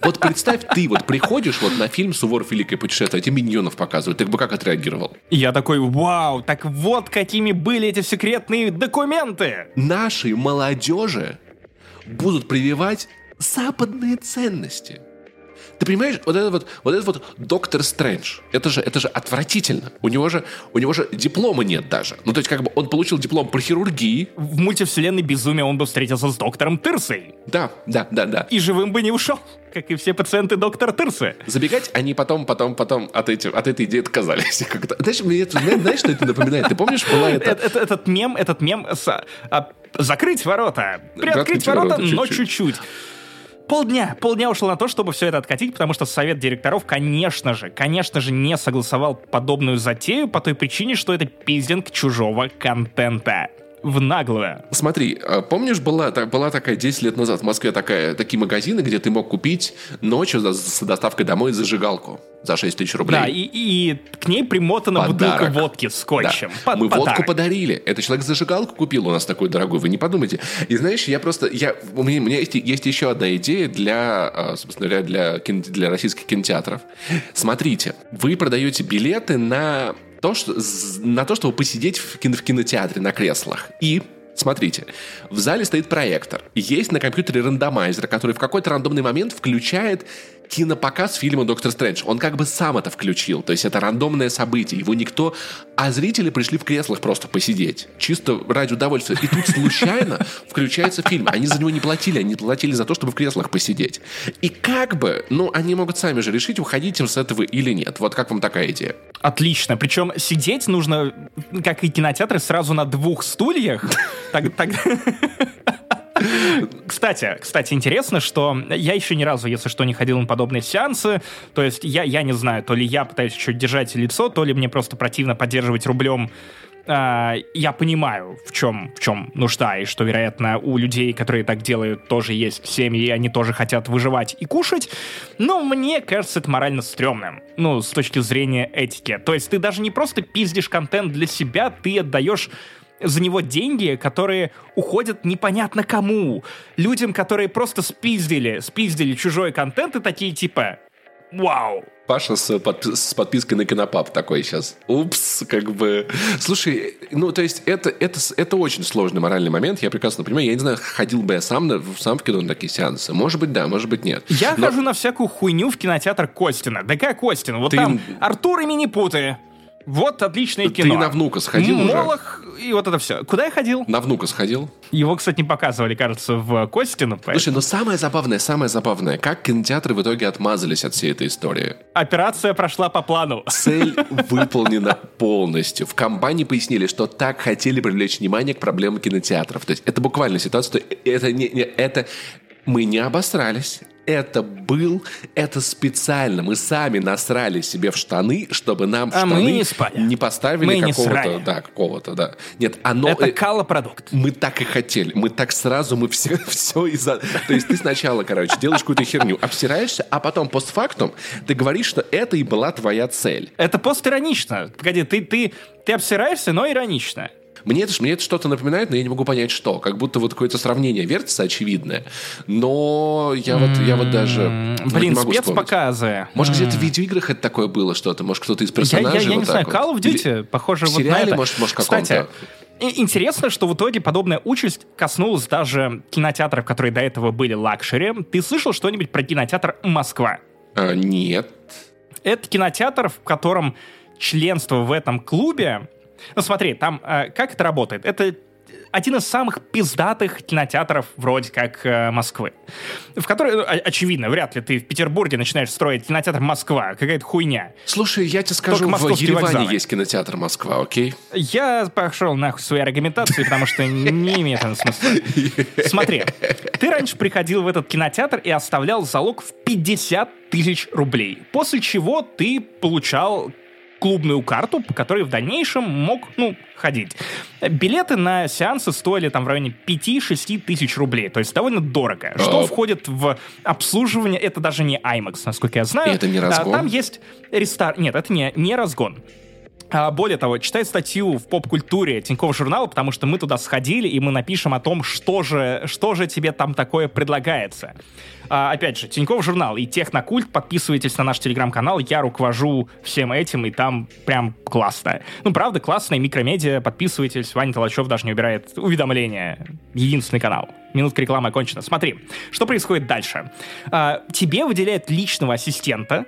Вот, представь, ты вот приходишь вот на фильм «Суворов. Великое путешествие», а тебе миньонов показывают. Ты бы как отреагировал? Я такой, вау, так вот какими были эти секретные документы. Нашей молодежи будут прививать западные ценности. Ты понимаешь, вот этот вот, вот этот вот доктор Стрэндж, это же, это же отвратительно. У него же, у него же диплома нет даже. Ну, то есть, как бы он получил диплом по хирургии. В мультивселенной безумия он бы встретился с доктором Тырсой. Да, да, да, да. И живым бы не ушел, как и все пациенты доктора Тырсы. Забегать они потом, потом, потом от, эти, от этой идеи отказались. Как-то. Знаешь, мне это, знаешь, что это напоминает? Ты помнишь, была это... Этот, этот мем, этот мем с, а, закрыть ворота, приоткрыть ворота, ворота, но чуть-чуть полдня, полдня ушло на то, чтобы все это откатить, потому что совет директоров, конечно же, конечно же, не согласовал подобную затею по той причине, что это пиздинг чужого контента в наглое. Смотри, а помнишь, была, была такая 10 лет назад в Москве такая, такие магазины, где ты мог купить ночью с доставкой домой зажигалку за 6 тысяч рублей. Да, и, и к ней примотана Подарок. бутылка водки с скотчем. Да. Под, Мы подарок. водку подарили. Это человек зажигалку купил у нас такой дорогой, вы не подумайте. И знаешь, я просто... Я, у, меня, у меня есть, есть еще одна идея для, а, собственно говоря, для, для российских кинотеатров. Смотрите, вы продаете билеты на то, что, на то, чтобы посидеть в, кино, в кинотеатре на креслах. И Смотрите, в зале стоит проектор. Есть на компьютере рандомайзер, который в какой-то рандомный момент включает кинопоказ фильма «Доктор Стрэндж». Он как бы сам это включил. То есть это рандомное событие. Его никто... А зрители пришли в креслах просто посидеть. Чисто ради удовольствия. И тут случайно включается фильм. Они за него не платили. Они платили за то, чтобы в креслах посидеть. И как бы... Ну, они могут сами же решить, уходить им с этого или нет. Вот как вам такая идея? Отлично. Причем сидеть нужно, как и кинотеатры, сразу на двух стульях. Кстати, кстати, интересно, что я еще ни разу, если что, не ходил на подобные сеансы. То есть я, я не знаю, то ли я пытаюсь чуть держать лицо, то ли мне просто противно поддерживать рублем Uh, я понимаю, в чем, в чем нужда, и что, вероятно, у людей, которые так делают, тоже есть семьи, и они тоже хотят выживать и кушать, но мне кажется это морально стрёмным, ну, с точки зрения этики. То есть ты даже не просто пиздишь контент для себя, ты отдаешь за него деньги, которые уходят непонятно кому. Людям, которые просто спиздили, спиздили чужой контент и такие типа, вау. Паша с, подпи- с подпиской на Кинопап такой сейчас. Упс, как бы. Слушай, ну, то есть это, это, это очень сложный моральный момент. Я прекрасно понимаю. Я не знаю, ходил бы я сам, на, сам в кино на такие сеансы. Может быть, да, может быть, нет. Я Но хожу на всякую хуйню в кинотеатр Костина. Да как Костин? Вот Ты- там Артур и Минипуты. Вот отличное Ты кино. на «Внука» сходил уже? Молох и вот это все. Куда я ходил? На внука сходил? Его, кстати, не показывали, кажется, в Костину. поэтому- Слушай, но самое забавное, самое забавное, как кинотеатры в итоге отмазались от всей этой истории. Операция прошла по плану. Цель выполнена полностью. В компании пояснили, что так хотели привлечь внимание к проблемам кинотеатров. То есть это буквально ситуация, что это не, не- это мы не обосрались. Это был, это специально. Мы сами насрали себе в штаны, чтобы нам в А штаны не спали. не поставили какого-то, да, какого-то, да. Нет, оно... Это э, калопродукт. мы так и хотели. Мы так сразу, мы все, все из-за... То есть ты сначала, короче, делаешь какую-то херню, обсираешься, а потом постфактум ты говоришь, что это и была твоя цель. Это постиронично. Погоди, ты, ты, ты обсираешься, но иронично. Мне это, мне это что-то напоминает, но я не могу понять, что. Как будто вот какое-то сравнение вертится очевидное. Но я вот, я вот даже вот Блин, вспомнить. спецпоказы. Может, где-то в видеоиграх это такое было что-то? Может, кто-то из Я, персонажей я- я вот не знаю, вот? Call of Duty, Или похоже, в вот на сериале, это. может, может, Кстати, интересно, что в итоге подобная участь коснулась даже кинотеатров, которые до этого были luxury. Ты слышал что-нибудь про кинотеатр «Москва»? А, нет. Это кинотеатр, в котором членство в этом клубе... Ну смотри, там э, как это работает? Это один из самых пиздатых кинотеатров вроде как э, Москвы. В которой, ну, очевидно, вряд ли ты в Петербурге начинаешь строить кинотеатр Москва. Какая-то хуйня. Слушай, я тебе скажу, в Ереване вокзалы. есть кинотеатр Москва, окей? Я пошел нахуй своей аргументации, потому что не имеет это смысла. Смотри, ты раньше приходил в этот кинотеатр и оставлял залог в 50 тысяч рублей, после чего ты получал клубную карту, по которой в дальнейшем мог, ну, ходить. Билеты на сеансы стоили там в районе 5-6 тысяч рублей, то есть довольно дорого. Что А. входит в обслуживание, это даже не IMAX, насколько я знаю. И это не А, разгон? Там есть рестар... Нет, это не, не разгон. А, более того, читай статью в поп-культуре Тинькофф журнала, потому что мы туда сходили, и мы напишем о том, что же, что же тебе там такое предлагается. А, опять же, Тинькофф журнал и Технокульт, подписывайтесь на наш телеграм-канал, я руковожу всем этим, и там прям классно. Ну, правда, классная микромедиа, подписывайтесь, Ваня Толачев даже не убирает уведомления. Единственный канал. Минутка рекламы окончена. Смотри, что происходит дальше. А, тебе выделяют личного ассистента,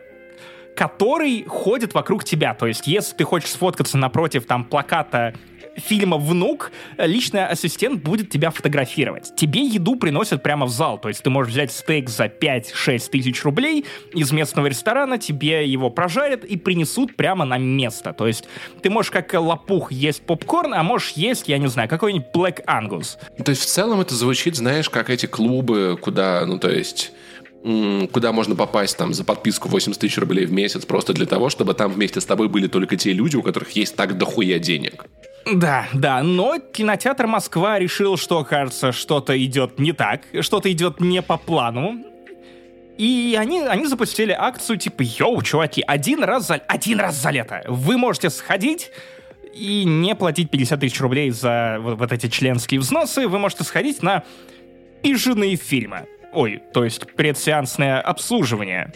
который ходит вокруг тебя. То есть, если ты хочешь сфоткаться напротив там плаката фильма «Внук», личный ассистент будет тебя фотографировать. Тебе еду приносят прямо в зал. То есть ты можешь взять стейк за 5-6 тысяч рублей из местного ресторана, тебе его прожарят и принесут прямо на место. То есть ты можешь как лопух есть попкорн, а можешь есть, я не знаю, какой-нибудь Black Angus. То есть в целом это звучит, знаешь, как эти клубы, куда, ну то есть куда можно попасть там за подписку 80 тысяч рублей в месяц просто для того, чтобы там вместе с тобой были только те люди, у которых есть так дохуя денег. Да, да, но кинотеатр Москва решил, что, кажется, что-то идет не так, что-то идет не по плану. И они, они запустили акцию типа, йоу, чуваки, один раз за, один раз за лето вы можете сходить и не платить 50 тысяч рублей за вот, вот эти членские взносы, вы можете сходить на пижиные фильмы. Ой, то есть предсеансное обслуживание.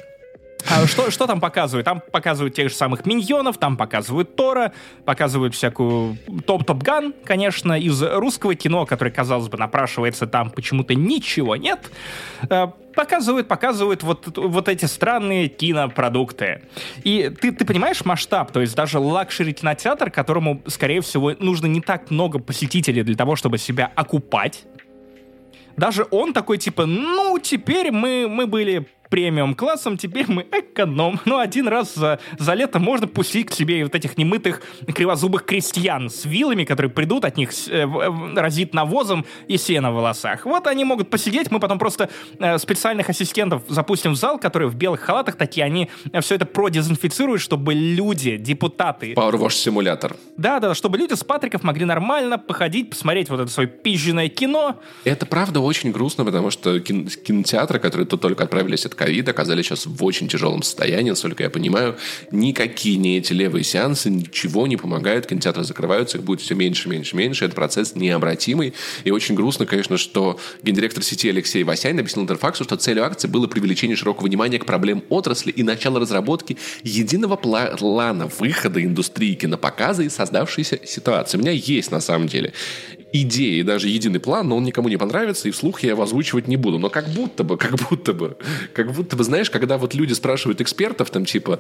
А что, что там показывают? Там показывают тех же самых миньонов, там показывают Тора, показывают всякую топ-топ-ган, конечно, из русского кино, которое, казалось бы, напрашивается, там почему-то ничего нет. Э, Показывают, показывают вот, вот эти странные кинопродукты. И ты, ты понимаешь масштаб, то есть даже лакшери-кинотеатр, которому, скорее всего, нужно не так много посетителей для того, чтобы себя окупать, даже он такой, типа, ну, теперь мы, мы были премиум-классом, теперь мы эконом. Ну, один раз за, за лето можно пустить к себе вот этих немытых кривозубых крестьян с вилами, которые придут, от них э, разит навозом и сено в волосах. Вот они могут посидеть, мы потом просто э, специальных ассистентов запустим в зал, которые в белых халатах такие, они все это продезинфицируют, чтобы люди, депутаты, Power Wash симулятор. да, да, чтобы люди с Патриков могли нормально походить, посмотреть вот это свое пизженное кино, Это правда очень грустно, потому что кин- кинотеатры, которые тут только отправились от ковид оказались сейчас в очень тяжелом состоянии, насколько я понимаю. Никакие не эти левые сеансы ничего не помогают, кинотеатры закрываются, их будет все меньше, меньше, меньше. Это процесс необратимый. И очень грустно, конечно, что гендиректор сети Алексей Васянин объяснил Интерфаксу, что целью акции было привлечение широкого внимания к проблемам отрасли и начало разработки единого плана выхода индустрии кинопоказа из создавшейся ситуации. У меня есть, на самом деле, идеи, даже единый план, но он никому не понравится, и вслух я его озвучивать не буду. Но как будто бы, как будто бы, как будто бы, знаешь, когда вот люди спрашивают экспертов, там, типа,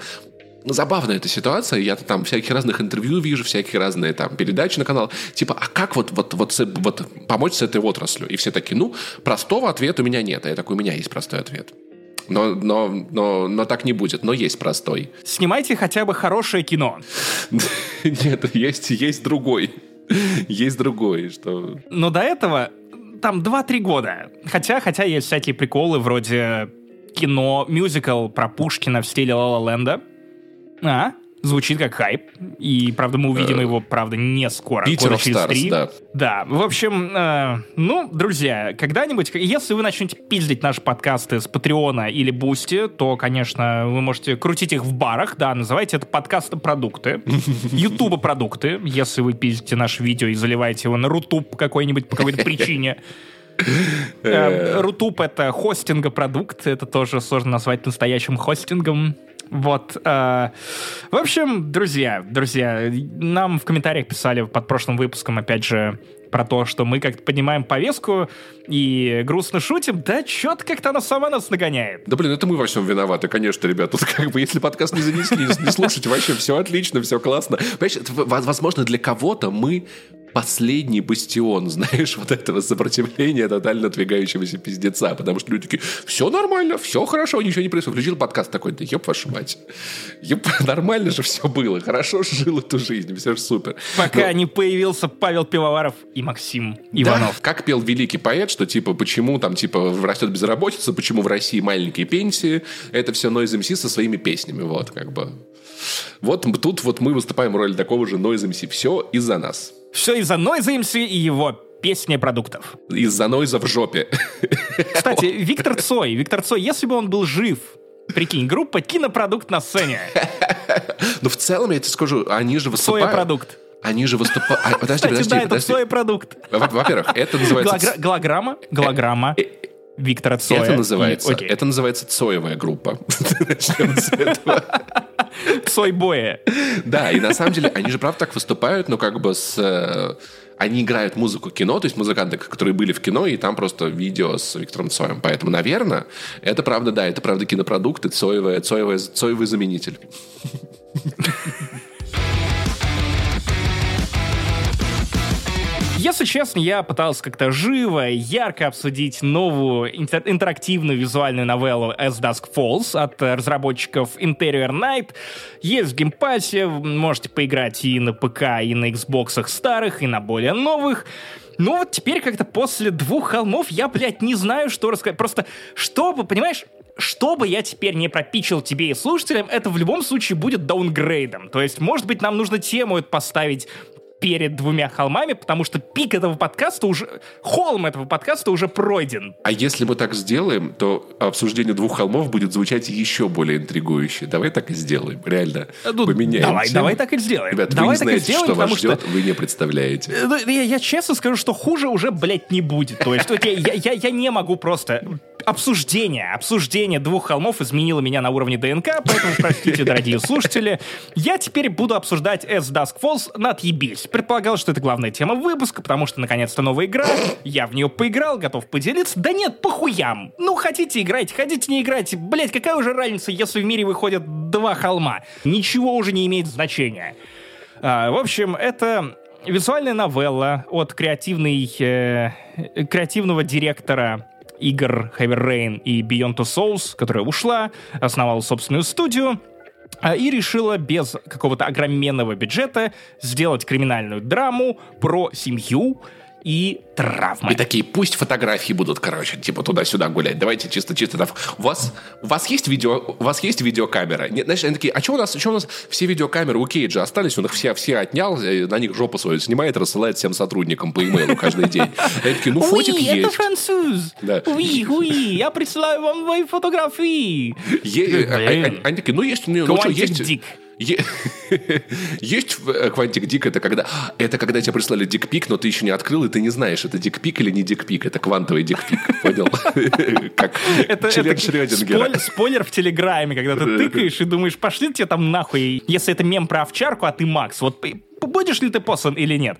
забавная эта ситуация, я там всяких разных интервью вижу, всякие разные там передачи на канал, типа, а как вот, вот, вот, вот помочь с этой отраслью? И все такие, ну, простого ответа у меня нет. А я такой, у меня есть простой ответ. Но, но, но, но так не будет, но есть простой. Снимайте хотя бы хорошее кино. Нет, есть, есть другой. Есть другой, что... Но до этого там 2-3 года. Хотя, хотя есть всякие приколы вроде кино, мюзикл про Пушкина в стиле Ла Ла Ленда. А? Звучит как хайп. И, правда, мы увидим его, правда, не скоро. Питер через Stars, 3. да. Да, в общем, э, ну, друзья, когда-нибудь, если вы начнете пиздить наши подкасты с Патреона или Бусти, то, конечно, вы можете крутить их в барах, да, называйте это подкасты-продукты, ютуба-продукты, если вы пиздите наше видео и заливаете его на рутуб какой-нибудь по какой-то причине. Э, рутуб — это хостинга продукт, это тоже сложно назвать настоящим хостингом. Вот. Э, в общем, друзья, друзья, нам в комментариях писали под прошлым выпуском, опять же, про то, что мы как-то поднимаем повестку и грустно шутим, да что-то как-то она сама нас нагоняет. Да блин, это мы во всем виноваты, конечно, ребят. Тут как бы, если подкаст не занесли, не слушайте, вообще все отлично, все классно. Понимаешь, возможно, для кого-то мы последний бастион, знаешь, вот этого сопротивления тотально отвигающегося пиздеца, потому что люди такие, все нормально, все хорошо, ничего не происходит. Включил подкаст такой, да еб вашу мать. Еб, нормально же все было, хорошо жил эту жизнь, все же супер. Пока Но... не появился Павел Пивоваров и Максим Иванов. Да, как пел великий поэт, что типа, почему там типа растет безработица, почему в России маленькие пенсии, это все Noise MC со своими песнями, вот как бы. Вот тут вот мы выступаем в роли такого же Noise MC. Все из-за нас. Все из-за Noise MC и его песни продуктов. Из-за Нойза в жопе. Кстати, Виктор Цой. Виктор Цой, если бы он был жив, Прикинь, группа кинопродукт на сцене. Ну, в целом, я тебе скажу, они же выступают... продукт. Они же выступают... А, подожди, подожди, да, это продукт. Во-первых, это называется... Голограмма? Голограмма. Э, э, Виктора Цоя. Это называется, это называется Цоевая группа. Этого. Цой-боя. Да, и на самом деле они же правда так выступают, но как бы с... Э, они играют музыку кино, то есть музыканты, которые были в кино, и там просто видео с Виктором Цоем. Поэтому, наверное, это правда, да, это правда кинопродукты, Цоевая, Цоевая, Цоевый заменитель. Если честно, я пытался как-то живо, ярко обсудить новую интерактивную визуальную новеллу As Dusk Falls от разработчиков Interior Night. Есть в Game Pass е, можете поиграть и на ПК, и на Xbox старых, и на более новых. Ну вот теперь как-то после двух холмов я, блядь, не знаю, что рассказать. Просто, чтобы, понимаешь, что бы я теперь не пропитчил тебе и слушателям, это в любом случае будет downgrade ом. То есть, может быть, нам нужно тему поставить перед двумя холмами, потому что пик этого подкаста уже, холм этого подкаста уже пройден. А если мы так сделаем, то обсуждение двух холмов будет звучать еще более интригующе. Давай так и сделаем, реально. Э, ну, Поменяем. Давай, давай так и сделаем. Ребят, давай вы не знаете, сделаем, что вас ждет, что... вы не представляете. Э, ну, я, я честно скажу, что хуже уже, блядь, не будет. То есть я, я, я, я не могу просто обсуждение, обсуждение двух холмов изменило меня на уровне ДНК, поэтому простите, дорогие слушатели. Я теперь буду обсуждать S Dusk Falls на отъебись. Предполагал, что это главная тема выпуска, потому что наконец-то новая игра. Я в нее поиграл, готов поделиться. Да нет, похуям. Ну, хотите играть, хотите не играть. Блять, какая уже разница, если в мире выходят два холма? Ничего уже не имеет значения. А, в общем, это визуальная новелла от креативной, э, креативного директора игр Heavy Rain и Beyond Two Souls, которая ушла, основала собственную студию, и решила без какого-то огроменного бюджета сделать криминальную драму про семью и травмы. И такие, пусть фотографии будут, короче, типа туда-сюда гулять. Давайте чисто-чисто там. У вас, у вас есть видео, у вас есть видеокамера? Нет, знаешь, они такие, а что у нас, что у нас все видеокамеры у Кейджа остались? Он их все, все отнял, э, на них жопу свою снимает, рассылает всем сотрудникам по имейлу каждый день. Они такие, ну фотик есть. это француз. Уи, уи, я присылаю вам мои фотографии. Е- а- а-. Они такие, ну есть, ну что, есть... Есть э, квантик дик, это когда, это когда тебе прислали дикпик, но ты еще не открыл, и ты не знаешь, это дикпик или не дикпик, это квантовый дикпик, понял? Как Это, член Шрёдингера. спойлер, в Телеграме, когда ты тыкаешь и думаешь, пошли тебе там нахуй, если это мем про овчарку, а ты Макс, вот будешь ли ты послан или нет?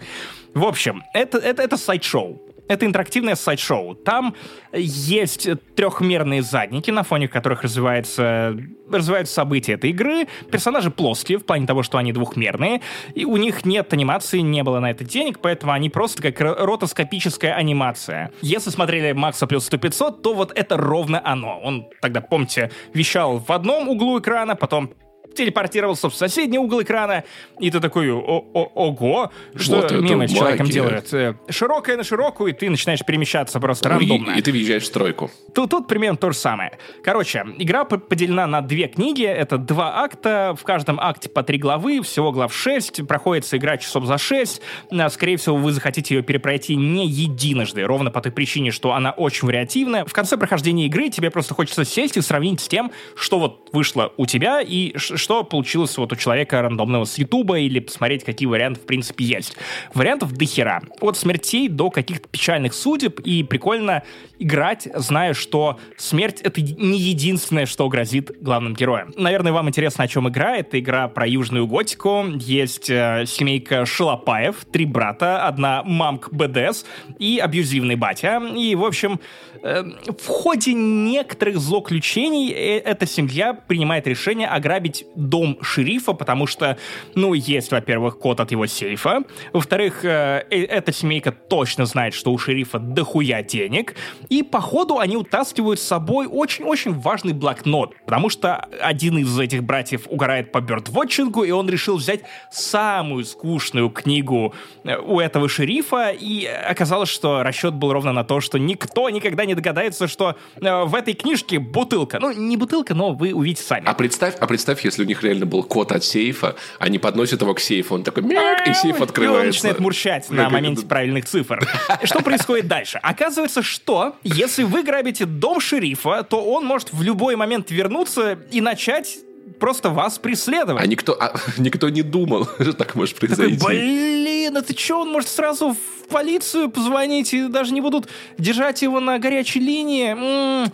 В общем, это, это, это сайт-шоу. Это интерактивное сайт-шоу. Там есть трехмерные задники, на фоне которых развивается, развиваются события этой игры. Персонажи плоские, в плане того, что они двухмерные. И у них нет анимации, не было на это денег, поэтому они просто как ро- ротоскопическая анимация. Если смотрели Макса плюс 100 500, то вот это ровно оно. Он тогда, помните, вещал в одном углу экрана, потом телепортировался в соседний угол экрана, и ты такой, о о ого, что Вот мемы с человеком делают? Э, Широкая на широкую, и ты начинаешь перемещаться просто Ну, и- рандомно. И ты въезжаешь в стройку. Тут, тут примерно то же самое. Короче, игра по- поделена на две книги. Это два акта. В каждом акте по три главы. Всего глав шесть. Проходится игра часов за шесть. А, Скорее всего, вы захотите ее перепройти не единожды. Ровно по той причине, что она очень вариативная. В конце прохождения игры тебе просто хочется сесть и сравнить с тем, что вот вышло у тебя и что получилось вот у человека рандомного с Ютуба или посмотреть, какие варианты в принципе есть. Вариантов до хера. От смертей до каких-то печальных судеб. И прикольно играть, зная, что смерть — это не единственное, что грозит главным героям. Наверное, вам интересно, о чем игра. Это игра про южную готику. Есть э, семейка Шалопаев, три брата, одна мамка БДС и абьюзивный батя. И, в общем, э, в ходе некоторых злоключений э, эта семья принимает решение ограбить дом шерифа, потому что, ну, есть, во-первых, код от его сейфа, во-вторых, э, э, эта семейка точно знает, что у шерифа дохуя денег, и, походу, они утаскивают с собой очень-очень важный блокнот, потому что один из этих братьев угорает по бёрдвотчингу, и он решил взять самую скучную книгу э, у этого шерифа, и оказалось, что расчет был ровно на то, что никто никогда не догадается, что э, в этой книжке бутылка. Ну, не бутылка, но вы увидите сами. А представь, а представь, если у них реально был код от сейфа, они подносят его к сейфу, он такой мяк, и сейф И он открывается. начинает мурчать на моменте правильных цифр. Что происходит дальше? Оказывается, что если вы грабите дом шерифа, то он может в любой момент вернуться и начать просто вас преследовать. А никто, а, никто не думал, что так может Такой, произойти. блин, это что, он может сразу в полицию позвонить и даже не будут держать его на горячей линии? М,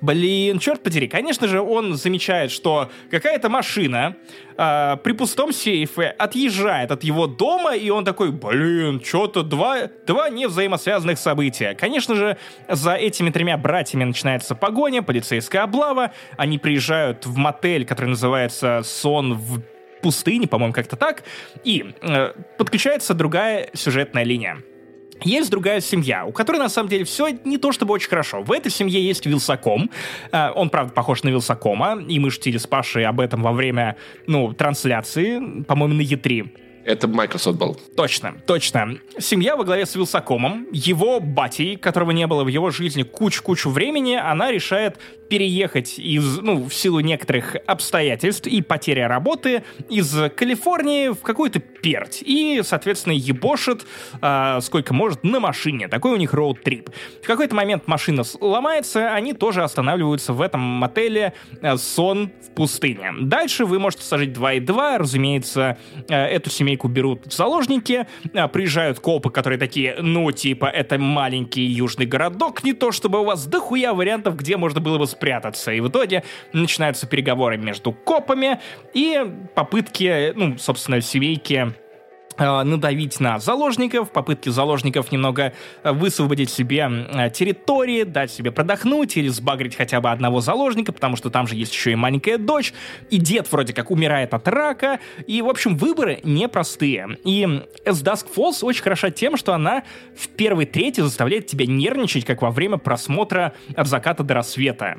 блин, черт подери. Конечно же, он замечает, что какая-то машина а, при пустом сейфе отъезжает от его дома, и он такой, блин, что-то два, два невзаимосвязанных события. Конечно же, за этими тремя братьями начинается погоня, полицейская облава, они приезжают в мотель, который называется «Сон в пустыне», по-моему, как-то так, и э, подключается другая сюжетная линия. Есть другая семья, у которой на самом деле все не то чтобы очень хорошо. В этой семье есть Вилсаком. Э, Он, правда, похож на Вилсакома, и мы шутили с Пашей об этом во время, ну, трансляции, по-моему, на Е3. Это Microsoft был. Точно, точно. Семья во главе с Вилсакомом, его батей, которого не было в его жизни кучу-кучу времени, она решает переехать из, ну, в силу некоторых обстоятельств и потери работы из Калифорнии в какую-то перть. И, соответственно, ебошит а, сколько может на машине. Такой у них роуд-трип. В какой-то момент машина ломается, они тоже останавливаются в этом мотеле а, «Сон в пустыне». Дальше вы можете сажать 2 и 2. Разумеется, а, эту семейку берут в заложники. А, приезжают копы, которые такие, ну, типа, это маленький южный городок, не то чтобы у вас дохуя вариантов, где можно было бы спрятаться. И в итоге начинаются переговоры между копами и попытки, ну, собственно, семейки надавить на заложников, попытки заложников немного э, высвободить себе э, территории, дать себе продохнуть или сбагрить хотя бы одного заложника, потому что там же есть еще и маленькая дочь, и дед вроде как умирает от рака, и, в общем, выборы непростые. И As Dusk Falls очень хороша тем, что она в первой трети заставляет тебя нервничать, как во время просмотра от заката до рассвета.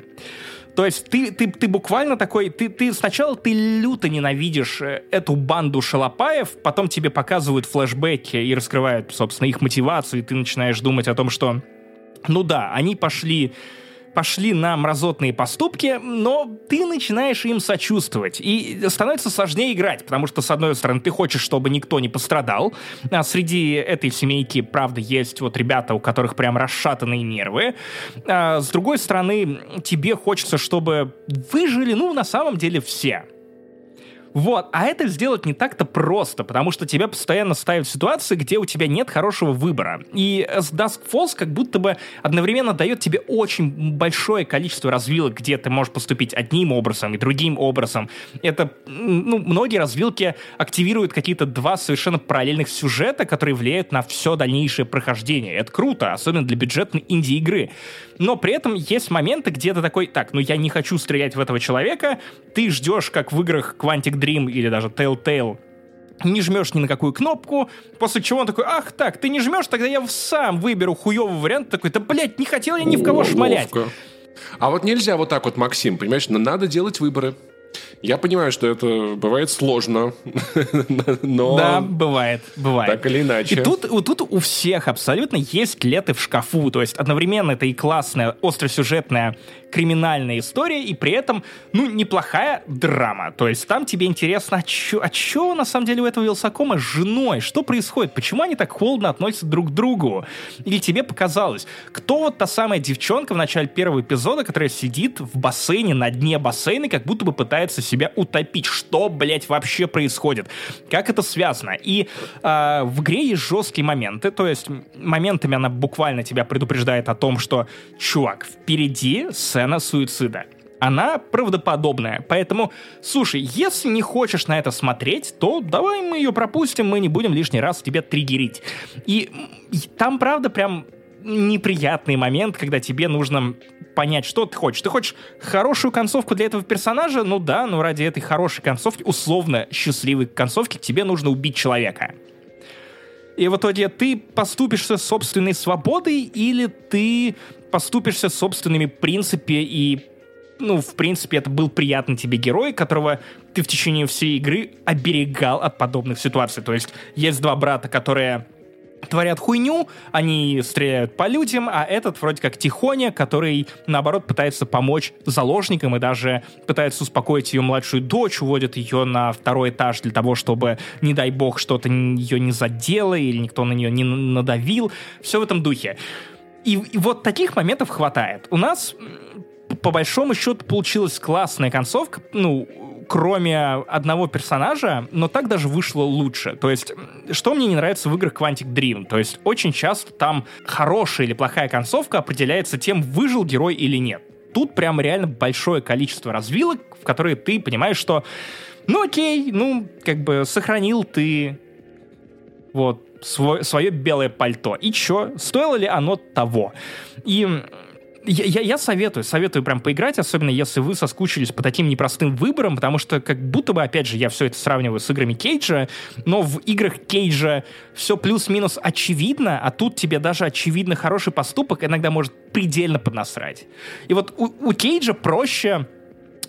То есть ты, ты, ты буквально такой, ты, ты сначала ты люто ненавидишь э, эту банду шалопаев, потом тебе показывают флешбеки и раскрывают, собственно, их мотивацию, и ты начинаешь думать о том, что, ну да, они пошли пошли на мразотные поступки, но ты начинаешь им сочувствовать. И становится сложнее играть, потому что, с одной стороны, ты хочешь, чтобы никто не пострадал. А среди этой семейки, правда, есть вот ребята, у которых прям расшатанные нервы. А с другой стороны, тебе хочется, чтобы выжили, ну, на самом деле, все. Вот, а это сделать не так-то просто, потому что тебя постоянно ставят в ситуации, где у тебя нет хорошего выбора. И Dusk Falls как будто бы одновременно дает тебе очень большое количество развилок, где ты можешь поступить одним образом и другим образом. Это, ну, многие развилки активируют какие-то два совершенно параллельных сюжета, которые влияют на все дальнейшее прохождение. Это круто, особенно для бюджетной инди-игры. Но при этом есть моменты, где ты такой, так, ну я не хочу стрелять в этого человека, ты ждешь, как в играх Quantic Dream или даже Telltale, не жмешь ни на какую кнопку, после чего он такой, ах так, ты не жмешь, тогда я сам выберу хуёвый вариант, такой, да, блядь, не хотел я ни в кого шмалять. А вот нельзя вот так вот, Максим, понимаешь, надо делать выборы. Я понимаю, что это бывает сложно, но... Да, бывает, бывает. Так или иначе. И тут, тут у всех абсолютно есть леты в шкафу, то есть одновременно это и классная, остросюжетная криминальная история, и при этом, ну, неплохая драма. То есть там тебе интересно, а чё, а чё на самом деле у этого Вилсакома с женой? Что происходит? Почему они так холодно относятся друг к другу? Или тебе показалось, кто вот та самая девчонка в начале первого эпизода, которая сидит в бассейне, на дне бассейна, как будто бы пытается себя утопить. Что, блядь, вообще происходит? Как это связано? И э, в игре есть жесткие моменты, то есть моментами она буквально тебя предупреждает о том, что, чувак, впереди сцена суицида она правдоподобная. Поэтому, слушай, если не хочешь на это смотреть, то давай мы ее пропустим, мы не будем лишний раз тебе триггерить. И, и там, правда, прям неприятный момент, когда тебе нужно понять, что ты хочешь. Ты хочешь хорошую концовку для этого персонажа? Ну да, но ради этой хорошей концовки, условно счастливой концовки, тебе нужно убить человека. И в итоге ты поступишься собственной свободой или ты поступишься собственными принципами и ну, в принципе, это был приятный тебе герой, которого ты в течение всей игры оберегал от подобных ситуаций. То есть есть два брата, которые творят хуйню, они стреляют по людям, а этот вроде как тихоня, который, наоборот, пытается помочь заложникам и даже пытается успокоить ее младшую дочь, уводит ее на второй этаж для того, чтобы, не дай бог, что-то ее не задело или никто на нее не надавил. Все в этом духе. И, и вот таких моментов хватает. У нас по большому счету получилась классная концовка, ну, кроме одного персонажа, но так даже вышло лучше. То есть, что мне не нравится в играх Quantic Dream? То есть, очень часто там хорошая или плохая концовка определяется тем, выжил герой или нет. Тут прям реально большое количество развилок, в которые ты понимаешь, что ну окей, ну, как бы сохранил ты вот свой, свое белое пальто. И чё? Стоило ли оно того? И я, я, я советую, советую прям поиграть, особенно если вы соскучились по таким непростым выборам, потому что как будто бы, опять же, я все это сравниваю с играми Кейджа, но в играх Кейджа все плюс-минус очевидно, а тут тебе даже очевидно хороший поступок иногда может предельно поднасрать. И вот у, у Кейджа проще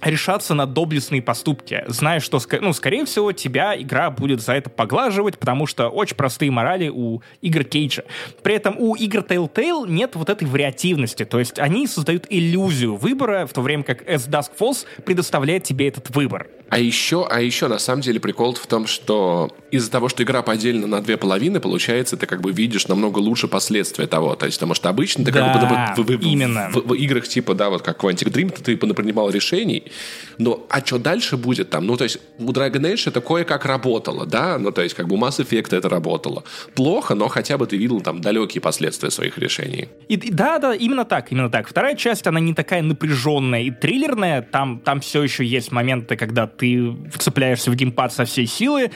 решаться на доблестные поступки, зная, что, ну, скорее всего, тебя игра будет за это поглаживать, потому что очень простые морали у игр Кейджа. При этом у игр Telltale нет вот этой вариативности, то есть они создают иллюзию выбора, в то время как S Dusk Falls предоставляет тебе этот выбор. А еще, а еще, на самом деле, прикол в том, что из-за того, что игра поделена на две половины, получается, ты как бы видишь намного лучше последствия того. То есть, потому что обычно ты да, как бы в, в, именно. В, в, играх типа, да, вот как Quantic Dream, ты, ты принимал решений, но а что дальше будет там? Ну, то есть, у Dragon Age это кое-как работало, да, ну, то есть, как бы у Mass Effect это работало. Плохо, но хотя бы ты видел там далекие последствия своих решений. И, да, да, именно так, именно так. Вторая часть, она не такая напряженная и триллерная, там, там все еще есть моменты, когда ты вцепляешься в геймпад со всей силы,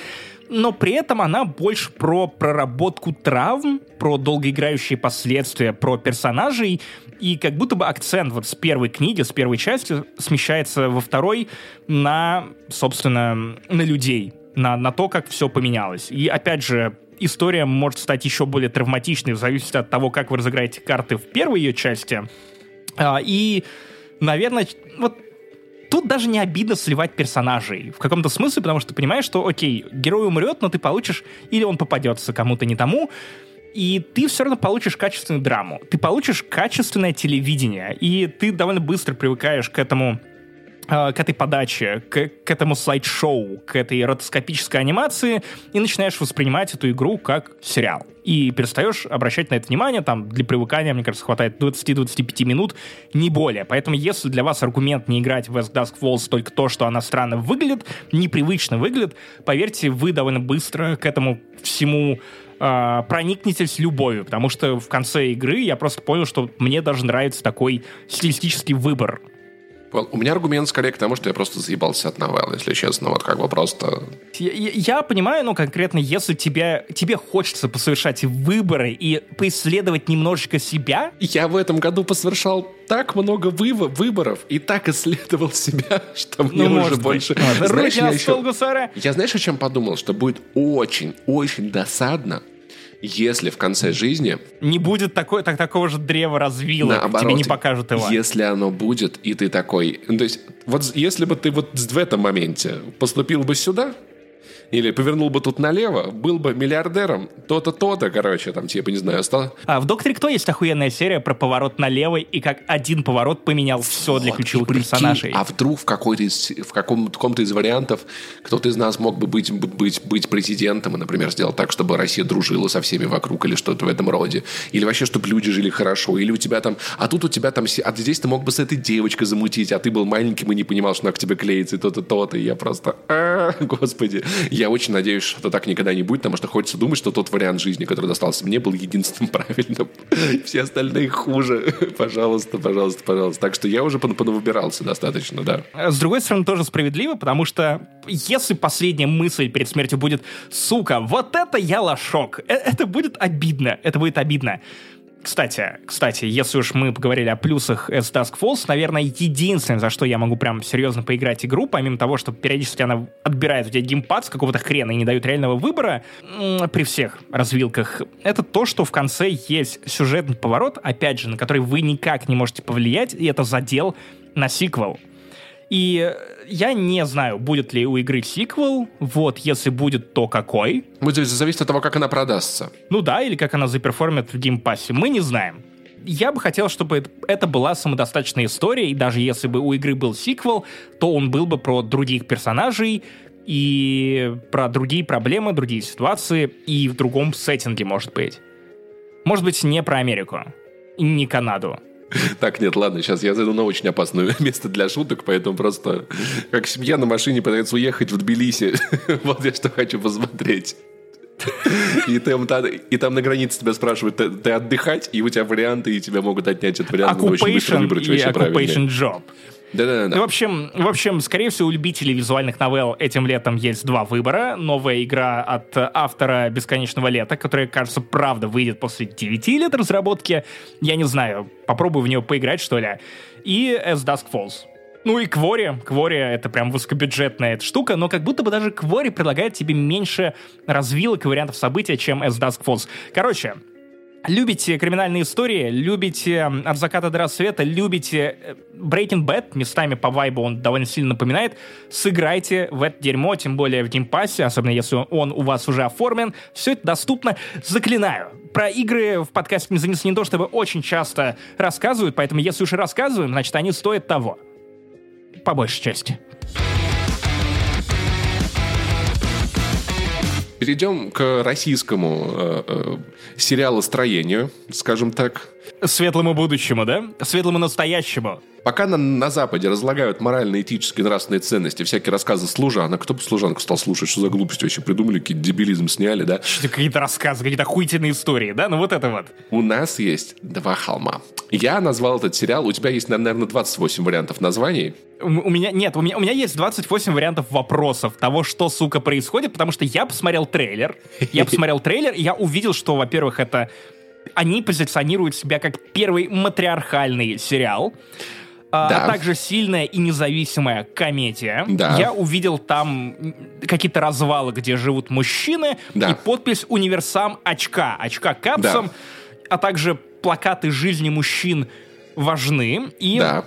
но при этом она больше про проработку травм, про долгоиграющие последствия, про персонажей, и как будто бы акцент вот с первой книги, с первой части смещается во второй на, собственно, на людей, на, на то, как все поменялось. И опять же, история может стать еще более травматичной в зависимости от того, как вы разыграете карты в первой ее части. А, и наверное, вот тут даже не обидно сливать персонажей в каком-то смысле, потому что ты понимаешь, что, окей, герой умрет, но ты получишь, или он попадется кому-то не тому, и ты все равно получишь качественную драму. Ты получишь качественное телевидение, и ты довольно быстро привыкаешь к этому к этой подаче, к, к этому слайд-шоу, к этой ротоскопической анимации, и начинаешь воспринимать эту игру как сериал. И перестаешь обращать на это внимание, там, для привыкания, мне кажется, хватает 20-25 минут, не более. Поэтому, если для вас аргумент не играть в West Dusk Falls только то, что она странно выглядит, непривычно выглядит, поверьте, вы довольно быстро к этому всему э, проникнетесь любовью, потому что в конце игры я просто понял, что мне даже нравится такой стилистический выбор у меня аргумент скорее к тому, что я просто заебался от новелл, если честно. Вот как бы просто... Я, я понимаю, ну, конкретно, если тебе, тебе хочется посовершать выборы и поисследовать немножечко себя... Я в этом году посовершал так много вы- выборов и так исследовал себя, что мне ну, уже больше... А, знаешь, я, еще... я знаешь, о чем подумал? Что будет очень-очень досадно, если в конце жизни... Не будет такой, так, такого же древа развилок, наоборот, тебе не покажут его. Если оно будет, и ты такой... Ну, то есть, вот если бы ты вот в этом моменте поступил бы сюда, или повернул бы тут налево, был бы миллиардером, то-то, то-то, короче, там, типа, не знаю, стал... А в «Докторе Кто» есть охуенная серия про поворот налево, и как один поворот поменял все вот, для ключевых прикинь, персонажей. А вдруг в, какой-то из, в каком, каком-то из вариантов кто-то из нас мог бы быть, быть, быть президентом и, например, сделать так, чтобы Россия дружила со всеми вокруг или что-то в этом роде. Или вообще, чтобы люди жили хорошо. Или у тебя там... А тут у тебя там... А здесь ты мог бы с этой девочкой замутить, а ты был маленьким и не понимал, что она к тебе клеится, и то-то, то-то. И я просто... А, господи. Я очень надеюсь, что так никогда не будет, потому что хочется думать, что тот вариант жизни, который достался мне, был единственным правильным. Все остальные хуже. Пожалуйста, пожалуйста, пожалуйста. Так что я уже понавыбирался достаточно, да. С другой стороны, тоже справедливо, потому что если последняя мысль перед смертью будет «Сука, вот это я лошок», э, это будет обидно. Это будет обидно. Кстати, кстати, если уж мы поговорили о плюсах S Task Force, наверное, единственное, за что я могу прям серьезно поиграть игру, помимо того, что периодически она отбирает у тебя геймпад с какого-то хрена и не дает реального выбора при всех развилках, это то, что в конце есть сюжетный поворот, опять же, на который вы никак не можете повлиять, и это задел на сиквел. И я не знаю, будет ли у игры сиквел. Вот, если будет, то какой. Будет зависеть от того, как она продастся. Ну да, или как она за perform ит в Game Pass е. Мы не знаем. Я бы хотел, чтобы это была самодостаточная история, и даже если бы у игры был сиквел, то он был бы про других персонажей, и про другие проблемы, другие ситуации, и в другом сеттинге, может быть. Может быть, не про Америку, не Канаду. Так, нет, ладно, сейчас я зайду на очень опасное место для шуток, поэтому просто как семья на машине пытается уехать в Тбилиси. вот я что хочу посмотреть. И там, и там на границе тебя спрашивают, ты, ты отдыхать, и у тебя варианты, и тебя могут отнять этот вариант. Occupation выбрать, и Occupation Job. Да-да-да. В общем, в общем, скорее всего, у любителей визуальных новелл этим летом есть два выбора. Новая игра от автора «Бесконечного лета», которая, кажется, правда выйдет после 9 лет разработки. Я не знаю, попробую в нее поиграть, что ли. И As Dusk Falls. Ну и Квори. Квори — это прям высокобюджетная эта штука, но как будто бы даже Quarry предлагает тебе меньше развилок и вариантов события, чем As Dusk Falls. Короче, Любите криминальные истории, любите «От заката до рассвета», любите э, Breaking Bad, местами по вайбу он довольно сильно напоминает, сыграйте в это дерьмо, тем более в Game Pass е, особенно если он у вас уже оформлен. Все это доступно. Заклинаю. Про игры в подкасте не занесли не то, чтобы очень часто рассказывают, поэтому если уж и рассказываем, значит, они стоят того. По большей части. Перейдем к российскому э, э, сериалостроению, скажем так. Светлому будущему, да? Светлому настоящему. Пока на, на Западе разлагают морально-этические нравственные ценности, всякие рассказы служанок, кто бы служанку стал слушать, что за глупости вообще придумали, какие дебилизм сняли, да? Какие-то рассказы, какие-то охуительные истории, да? Ну вот это вот. У нас есть два холма. Я назвал этот сериал, у тебя есть, наверное, 28 вариантов названий. У, у меня, нет, у меня, у меня есть 28 вариантов вопросов того, что, сука, происходит, потому что я посмотрел трейлер, я посмотрел трейлер, и я увидел, что, во-первых, это они позиционируют себя как первый матриархальный сериал. А, да. а также сильная и независимая комедия. Да. Я увидел там какие-то развалы, где живут мужчины, да. и подпись «Универсам очка», очка капсом, да. а также плакаты жизни мужчин важны. И да.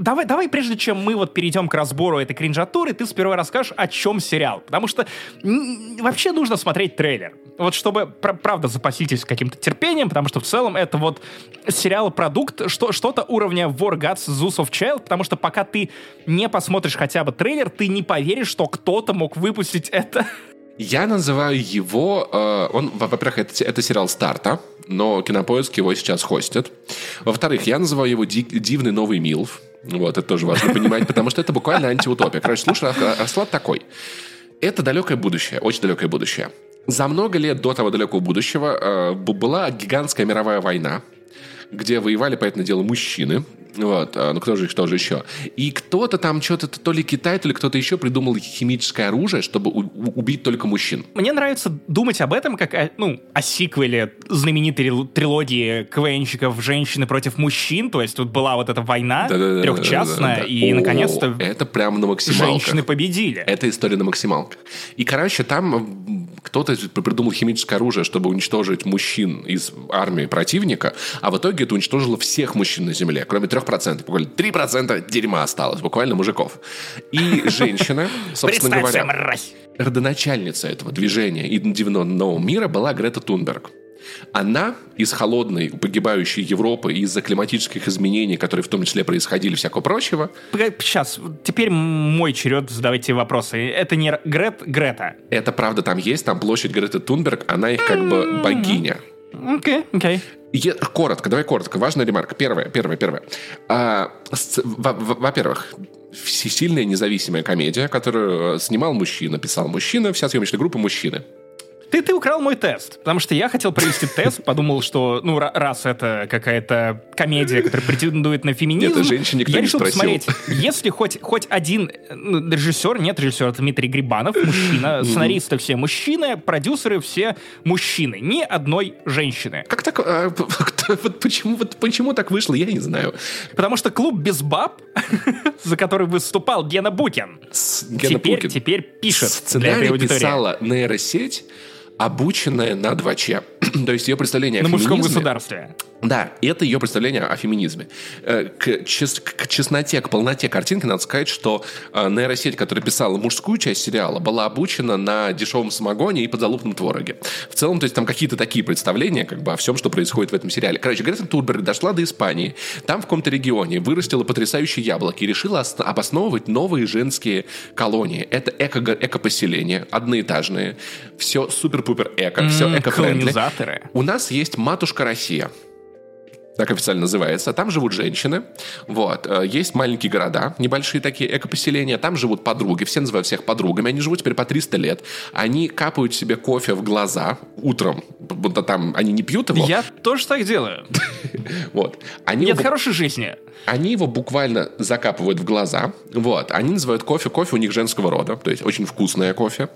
Давай, давай, прежде чем мы вот перейдем к разбору этой кринжатуры, ты сперва расскажешь, о чем сериал. Потому что вообще нужно смотреть трейлер. Вот чтобы, пр правда, запаситесь каким-то терпением, потому что в целом это вот сериал-продукт, что, что-то уровня War Gods Zeus of Child, потому что пока ты не посмотришь хотя бы трейлер, ты не поверишь, что кто-то мог выпустить это я называю его... Э, он, во-первых, это, это сериал старта, но Кинопоиск его сейчас хостит. Во-вторых, я называю его ди, «Дивный новый Милф». Вот, это тоже важно понимать, потому что это буквально антиутопия. Короче, слушай, расклад такой. Это далекое будущее, очень далекое будущее. За много лет до того далекого будущего э, была гигантская мировая война, где воевали, понятное дело, мужчины. Вот, а, ну кто же, кто же еще? И кто-то там что-то, то ли Китай, то ли кто-то еще придумал химическое оружие, чтобы убить только мужчин. Мне нравится думать об этом как о, ну, о сиквеле знаменитой трилогии КВНщиков «Женщины против мужчин», то есть тут была вот эта война да, трехчастная, да, да, и наконец-то это прямо на максималках. женщины победили. Это история на максималках. И, короче, там кто-то придумал химическое оружие, чтобы уничтожить мужчин из армии противника, а в итоге это уничтожило всех мужчин на Земле, кроме 3%. Буквально 3% дерьма осталось, буквально мужиков. И женщина, собственно говоря, родоначальница этого движения и нового мира была Грета Тунберг. Она из холодной, погибающей Европы из-за климатических изменений, которые в том числе происходили, всякого прочего. Сейчас, теперь мой черед задавать тебе вопросы. Это не Грет, Грета. Это правда там есть, там площадь Греты Тунберг, она их как бы богиня. Окей, okay, окей. Okay. Е- коротко, давай коротко. Важная ремарка. Первое, первое, первое. А, во-первых, сильная независимая комедия, которую снимал мужчина, писал мужчина, вся съемочная группа мужчины. Ты, ты украл мой тест, потому что я хотел провести тест, подумал, что, ну, раз это какая-то комедия, которая претендует на феминизм, это женщине никто я решил не посмотреть, если хоть, хоть один ну, режиссер, нет режиссера, Дмитрий Грибанов, мужчина, сценаристы все мужчины, продюсеры все мужчины, ни одной женщины. Как так, а, вот почему, вот почему так вышло, я не знаю. Потому что клуб без баб, за который выступал Гена Букин, Гена теперь, Букин. теперь пишет Сценарий для этой писала нейросеть, обученная на 2Ч. То есть ее представление на о мужском государстве. Да, это ее представление о феминизме. Э, к, чес, к честноте, к полноте картинки надо сказать, что э, нейросеть, которая писала мужскую часть сериала, была обучена на дешевом самогоне и подзалупном твороге. В целом, то есть там какие-то такие представления как бы о всем, что происходит в этом сериале. Короче, Грета Турберг дошла до Испании, там в каком-то регионе вырастила потрясающие яблоки и решила обосновывать новые женские колонии. Это эко, эко-поселения, одноэтажные, все супер-пупер эко, все эко-френдли. У нас есть матушка Россия так официально называется. Там живут женщины, вот. Э, есть маленькие города, небольшие такие экопоселения, там живут подруги, все называют всех подругами, они живут теперь по 300 лет, они капают себе кофе в глаза утром, будто там они не пьют его. Я тоже так делаю. Вот. Они Нет хорошей жизни. Они его буквально закапывают в глаза. Вот. Они называют кофе. Кофе у них женского рода. То есть очень вкусное кофе.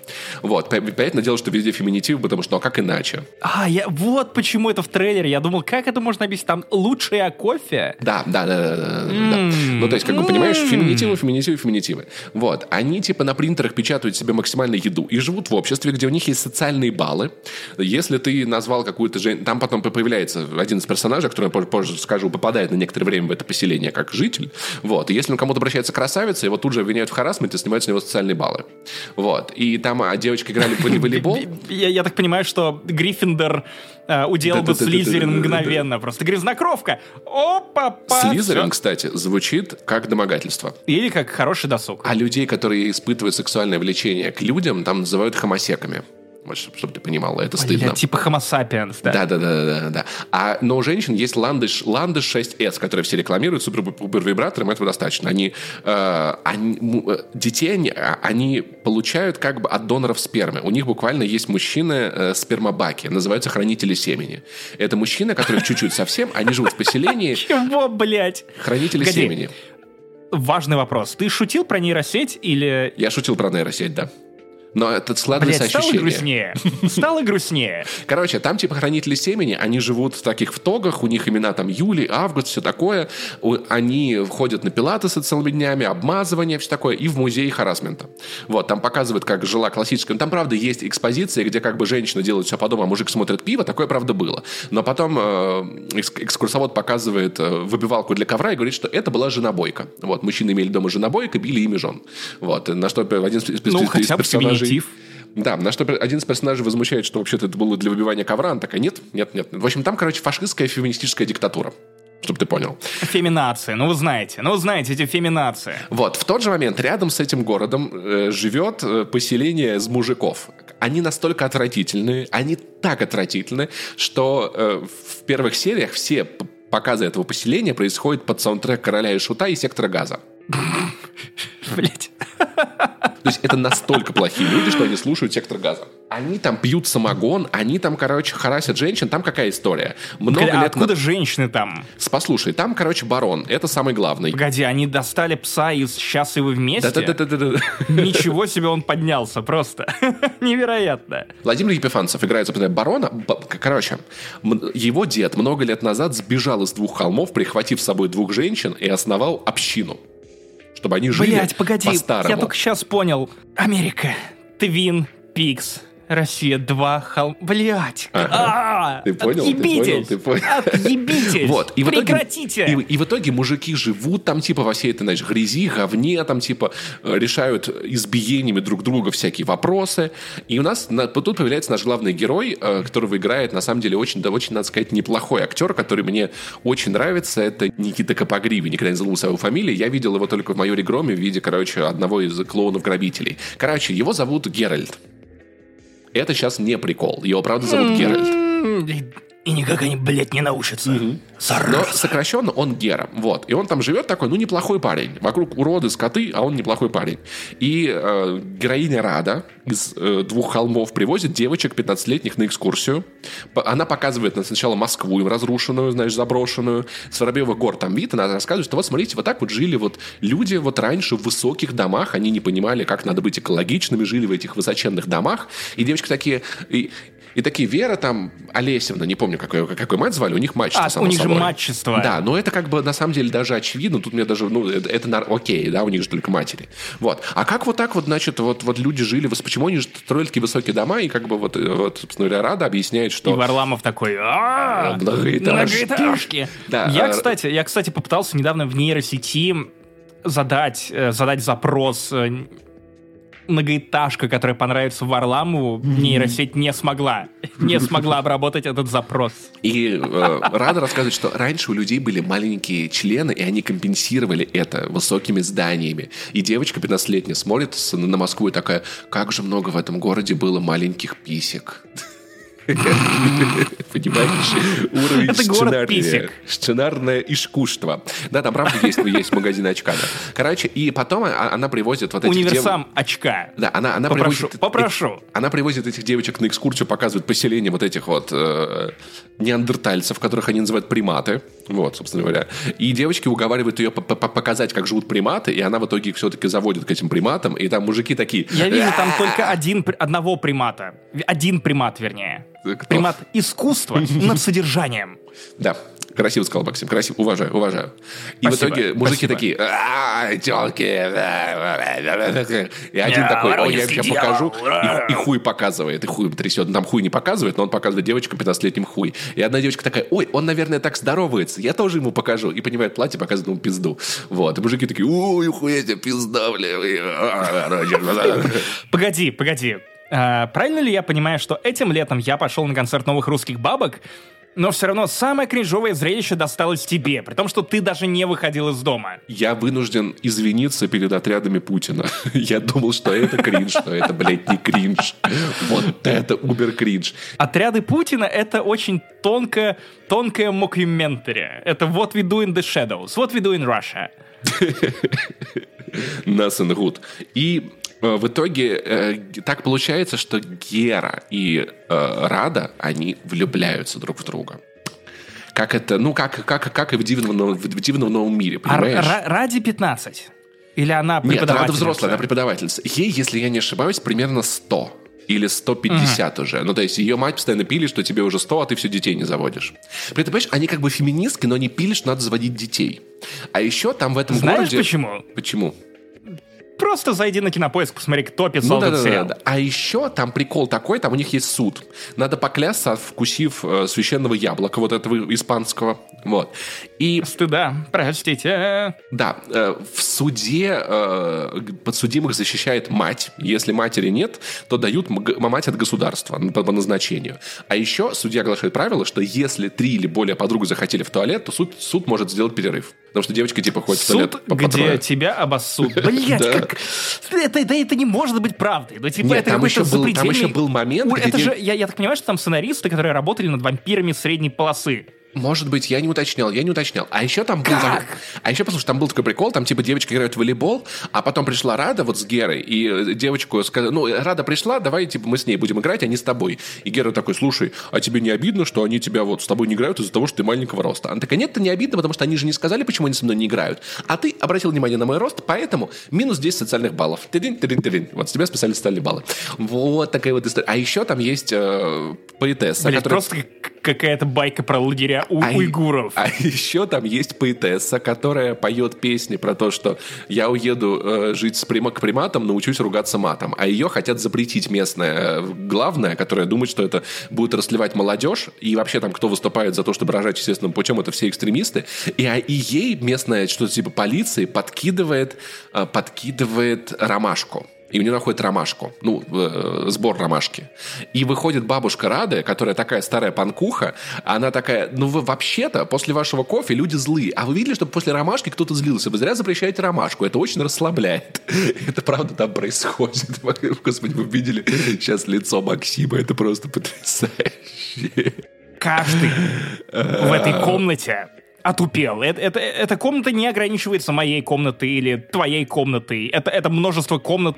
Вот. Понятное дело, что везде феминитив, потому что ну, а как иначе? А, я, вот почему это в трейлере. Я думал, как это можно объяснить? Там лучшее кофе? Да, да, да. да, да, да. Ну, то есть, как бы, понимаешь, феминитивы, феминитивы, феминитивы. Вот. Они, типа, на принтерах печатают себе максимально еду и живут в обществе, где у них есть социальные баллы. Если ты назвал какую-то женщину... Там потом появляется один из персонажей, который я позже скажу, попадает на некоторое время в это поселение как житель. Вот. И если он кому-то обращается красавица, его тут же обвиняют в харасменте, снимают с него социальные баллы. Вот. И там а, девочки играли в волейбол. Я, я так понимаю, что Гриффиндор э, уделал бы Слизерин мгновенно. Просто грязнокровка. Опа, Слизерин, кстати, звучит как домогательство. Или как хороший досуг. А людей, которые испытывают сексуальное влечение к людям, там называют хомосеками чтобы ты понимала, это стыдно. Я, типа Homo sapiens, да? Да, да, да, да, да. А, но у женщин есть Landis, Landis 6S, который все рекламируют, супер-пупер вибратором, этого достаточно. Они, э, они, э, детей они, а, они получают как бы от доноров спермы. У них буквально есть мужчины э, спермобаки, называются хранители семени. Это мужчины, которых чуть-чуть совсем, они живут в поселении. Чего, блядь? Хранители семени. Важный вопрос. Ты шутил про нейросеть или... Я шутил про нейросеть, да. Но это складывается Блядь, стало ощущение. грустнее. Стало грустнее. Короче, там типа хранители семени, они живут в таких в тогах, у них имена там Юлий, Август, все такое. Они ходят на пилатесы целыми днями, обмазывание, все такое, и в музей харасмента. Вот, там показывают, как жила классическая... Там, правда, есть экспозиция, где как бы женщина делает все по дому, а мужик смотрит пиво, такое, правда, было. Но потом э, экс- экскурсовод показывает э, выбивалку для ковра и говорит, что это была женобойка. Вот, мужчины имели дома женобойка, били ими жен. Вот, на что один из, из- Ну, из бы персонажей- феминитив. да, на что один из персонажей возмущает, что вообще-то это было для выбивания ковра. Она такая, нет, нет, нет. В общем, там, короче, фашистская феминистическая диктатура. Чтобы ты понял. Феминация. Ну, вы знаете. Ну, вы знаете, эти феминации. Вот, в тот же момент рядом с этим городом э, живет э, поселение из мужиков. Они настолько отвратительные, они так отвратительны, что э, в первых сериях все показы этого поселения происходят под саундтрек «Короля и Шута» и «Сектора газа». Блять. То есть это настолько плохие люди, что они слушают сектор газа. Они там пьют самогон, они там, короче, харасят женщин. Там какая история? Много А лет на- откуда женщины там? Послушай, там, короче, барон. Это самый главный. Погоди, они достали пса из «Счастливы вместе»? Да-да-да-да-да. Ничего себе он поднялся, просто. Невероятно. Владимир Епифанцев играет, собственно, барона. Короче, его дед много лет назад сбежал из двух холмов, прихватив с собой двух женщин и основал общину. Чтобы они жили Блять, погоди, по-старому. я только сейчас понял. Америка, Твин, Пикс, Россия 2, холм... Блять. Ага. Ты понял, ты понял, Отъебитесь. ты понял. Отъебитесь. Вот, и в итоге, Прекратите. И, и в итоге мужики живут там, типа, во всей этой, знаешь, грязи, говне, там, типа, э, решают избиениями друг друга всякие вопросы. И у нас на- тут появляется наш главный герой, э, которого играет, на самом деле, очень, да, очень, надо сказать, неплохой актер, который мне очень нравится. Это Никита Капогриви. Никогда не забыл свою фамилию. Я видел его только в майоре Громе в виде, короче, одного из клоунов-грабителей. Короче, его зовут Геральт. Это сейчас не прикол. Его, правда, зовут Геральт. И никак они, блядь, не научатся. Но Зараза. сокращенно он Гера. Вот. И он там живет такой, ну, неплохой парень. Вокруг уроды, скоты, а он неплохой парень. И э, героиня Рада из э, двух холмов привозит девочек 15-летних на экскурсию. Она показывает сначала Москву им разрушенную, знаешь, заброшенную. С Воробьевых гор там вид, она рассказывает, что вот смотрите, вот так вот жили вот люди вот раньше в высоких домах, они не понимали, как надо быть экологичными, жили в этих высоченных домах. И девочки такие... И, и такие, Вера там, Олесевна, не помню, какой, какой мать звали, у них мачество, А, само у них же собой. мачество. Да, но это как бы на самом деле даже очевидно. Тут мне даже, ну, это, это окей, да, у них же только матери. Вот. А как вот так вот, значит, вот, вот люди жили, почему они же строили такие высокие дома, и как бы вот, э, вот собственно говоря, Рада объясняет, И что... Варламов такой, «А, Многоэтажки». многоэтажки. Я, а- кстати, я, кстати, попытался недавно в нейросети задать, э, задать запрос э, многоэтажка, которая понравится Варламову, нейросеть не смогла. Не смогла обработать этот запрос. И э, Рада рассказывает, что раньше у людей были маленькие члены, и они компенсировали это высокими зданиями. И девочка 15-летняя смотрит на Москву и такая, как же много в этом городе было маленьких писек. Понимаешь? Уровень Это город писек. Сценарное искусство. Да, там правда есть, есть магазин очка. да. Короче, и потом а- она привозит вот этих дев- Универсам очка. да, она, она Попрошу, привозит... попрошу. Она привозит этих девочек на экскурсию, показывает поселение вот этих вот э, неандертальцев, которых они называют приматы. Вот, собственно говоря. И девочки уговаривают ее по- по- показать, как живут приматы, и она в итоге их все-таки заводит к этим приматам, и там мужики такие... Я вижу там только один, одного примата. Один примат, вернее. Примат искусства над содержанием. Да, красиво сказал Максим, красиво, уважаю, уважаю. И в Спасибо, итоге мужики спасибо. такие, «А, тёлки, и один Я такой, ой, я тебе покажу, и, и хуй показывает, и хуй трясет. Там хуй не показывает, но он показывает девочкам 15-летним хуй. И одна девочка такая, ой, он, наверное, так здоровается, я тоже ему покажу. И понимает платье, показывает ему пизду. Вот, и мужики такие, ой, хуя тебе пизда, бля. Погоди, погоди. А, правильно ли я понимаю, что этим летом я пошел на концерт новых русских бабок, но все равно самое кринжовое зрелище досталось тебе, при том, что ты даже не выходил из дома. Я вынужден извиниться перед отрядами Путина. Я думал, что это кринж, но это, блядь, не кринж. Вот это убер кринж. Отряды Путина — это очень тонкое, тонкое мокюментари. Это what we do in the shadows, what we do in Russia. Nothing good. И в итоге э, так получается, что Гера и э, Рада, они влюбляются друг в друга. Как это, ну, как, как, как и в дивном, новом- в дивном новом мире, А понимаешь? ра- ради 15. Или она Нет, преподавательница? Рада взрослая, она преподавательница. Ей, если я не ошибаюсь, примерно 100 или 150 уже. Ну, то есть ее мать постоянно пили, что тебе уже 100, а ты все детей не заводишь. При этом, понимаешь, они как бы феминистки, но они пили, что надо заводить детей. А еще там в этом Знаешь городе... почему? Почему? Просто зайди на кинопоиск, посмотри, кто Ну писал да, этот да, да, сериал. да. А еще там прикол такой, там у них есть суд. Надо поклясться, вкусив э, священного яблока, вот этого испанского. Вот. И Стыда, простите. Да, э, в суде э, подсудимых защищает мать. Если матери нет, то дают мать от государства по, по назначению. А еще судья оглашает правило, что если три или более подруг захотели в туалет, то суд, суд может сделать перерыв. Потому что девочка типа ходит в туалет Суд, по, где трое. тебя обоссут. Блять, как... Это, да, это не может быть правдой. Ну, типа, Нет, это там еще был- там еще был момент, Это же, я, я так понимаю, что там сценаристы, которые работали над вампирами средней полосы. Может быть, я не уточнял, я не уточнял. А еще там был... Как? А еще, послушай, там был такой прикол, там типа девочка играет в волейбол, а потом пришла Рада вот с Герой, и э, девочку сказала, ну, Рада пришла, давай, типа, мы с ней будем играть, а не с тобой. И Гера такой, слушай, а тебе не обидно, что они тебя вот с тобой не играют из-за того, что ты маленького роста? Она такая, нет, это не обидно, потому что они же не сказали, почему они со мной не играют. А ты обратил внимание на мой рост, поэтому минус 10 социальных баллов. Тырин, тырин, тырин. Вот с тебя списали социальные баллы. Вот такая вот история. А еще там есть э, поэтесса, Блять, которая... просто как- какая-то байка про лагеря у- А уйгуров. А еще там есть поэтесса, которая поет песни про то, что я уеду э, жить с прима к приматам, научусь ругаться матом. А ее хотят запретить местная э, главная, которая думает, что это будет расливать молодежь. И вообще там кто выступает за то, чтобы рожать естественным путем, это все экстремисты. И, а, и ей местная что-то типа полиции подкидывает, э, подкидывает ромашку. И у нее находит ромашку, ну, э, сбор ромашки. И выходит бабушка Рада, которая такая старая панкуха, она такая, ну вы вообще-то после вашего кофе люди злые, а вы видели, что после ромашки кто-то злился? Вы зря запрещаете ромашку, это очень расслабляет. Это правда там происходит. Господи, вы видели сейчас лицо Максима, это просто потрясающе. Каждый в этой комнате отупел. Это, это- эта комната не ограничивается моей комнатой или твоей комнатой. Это, это множество комнат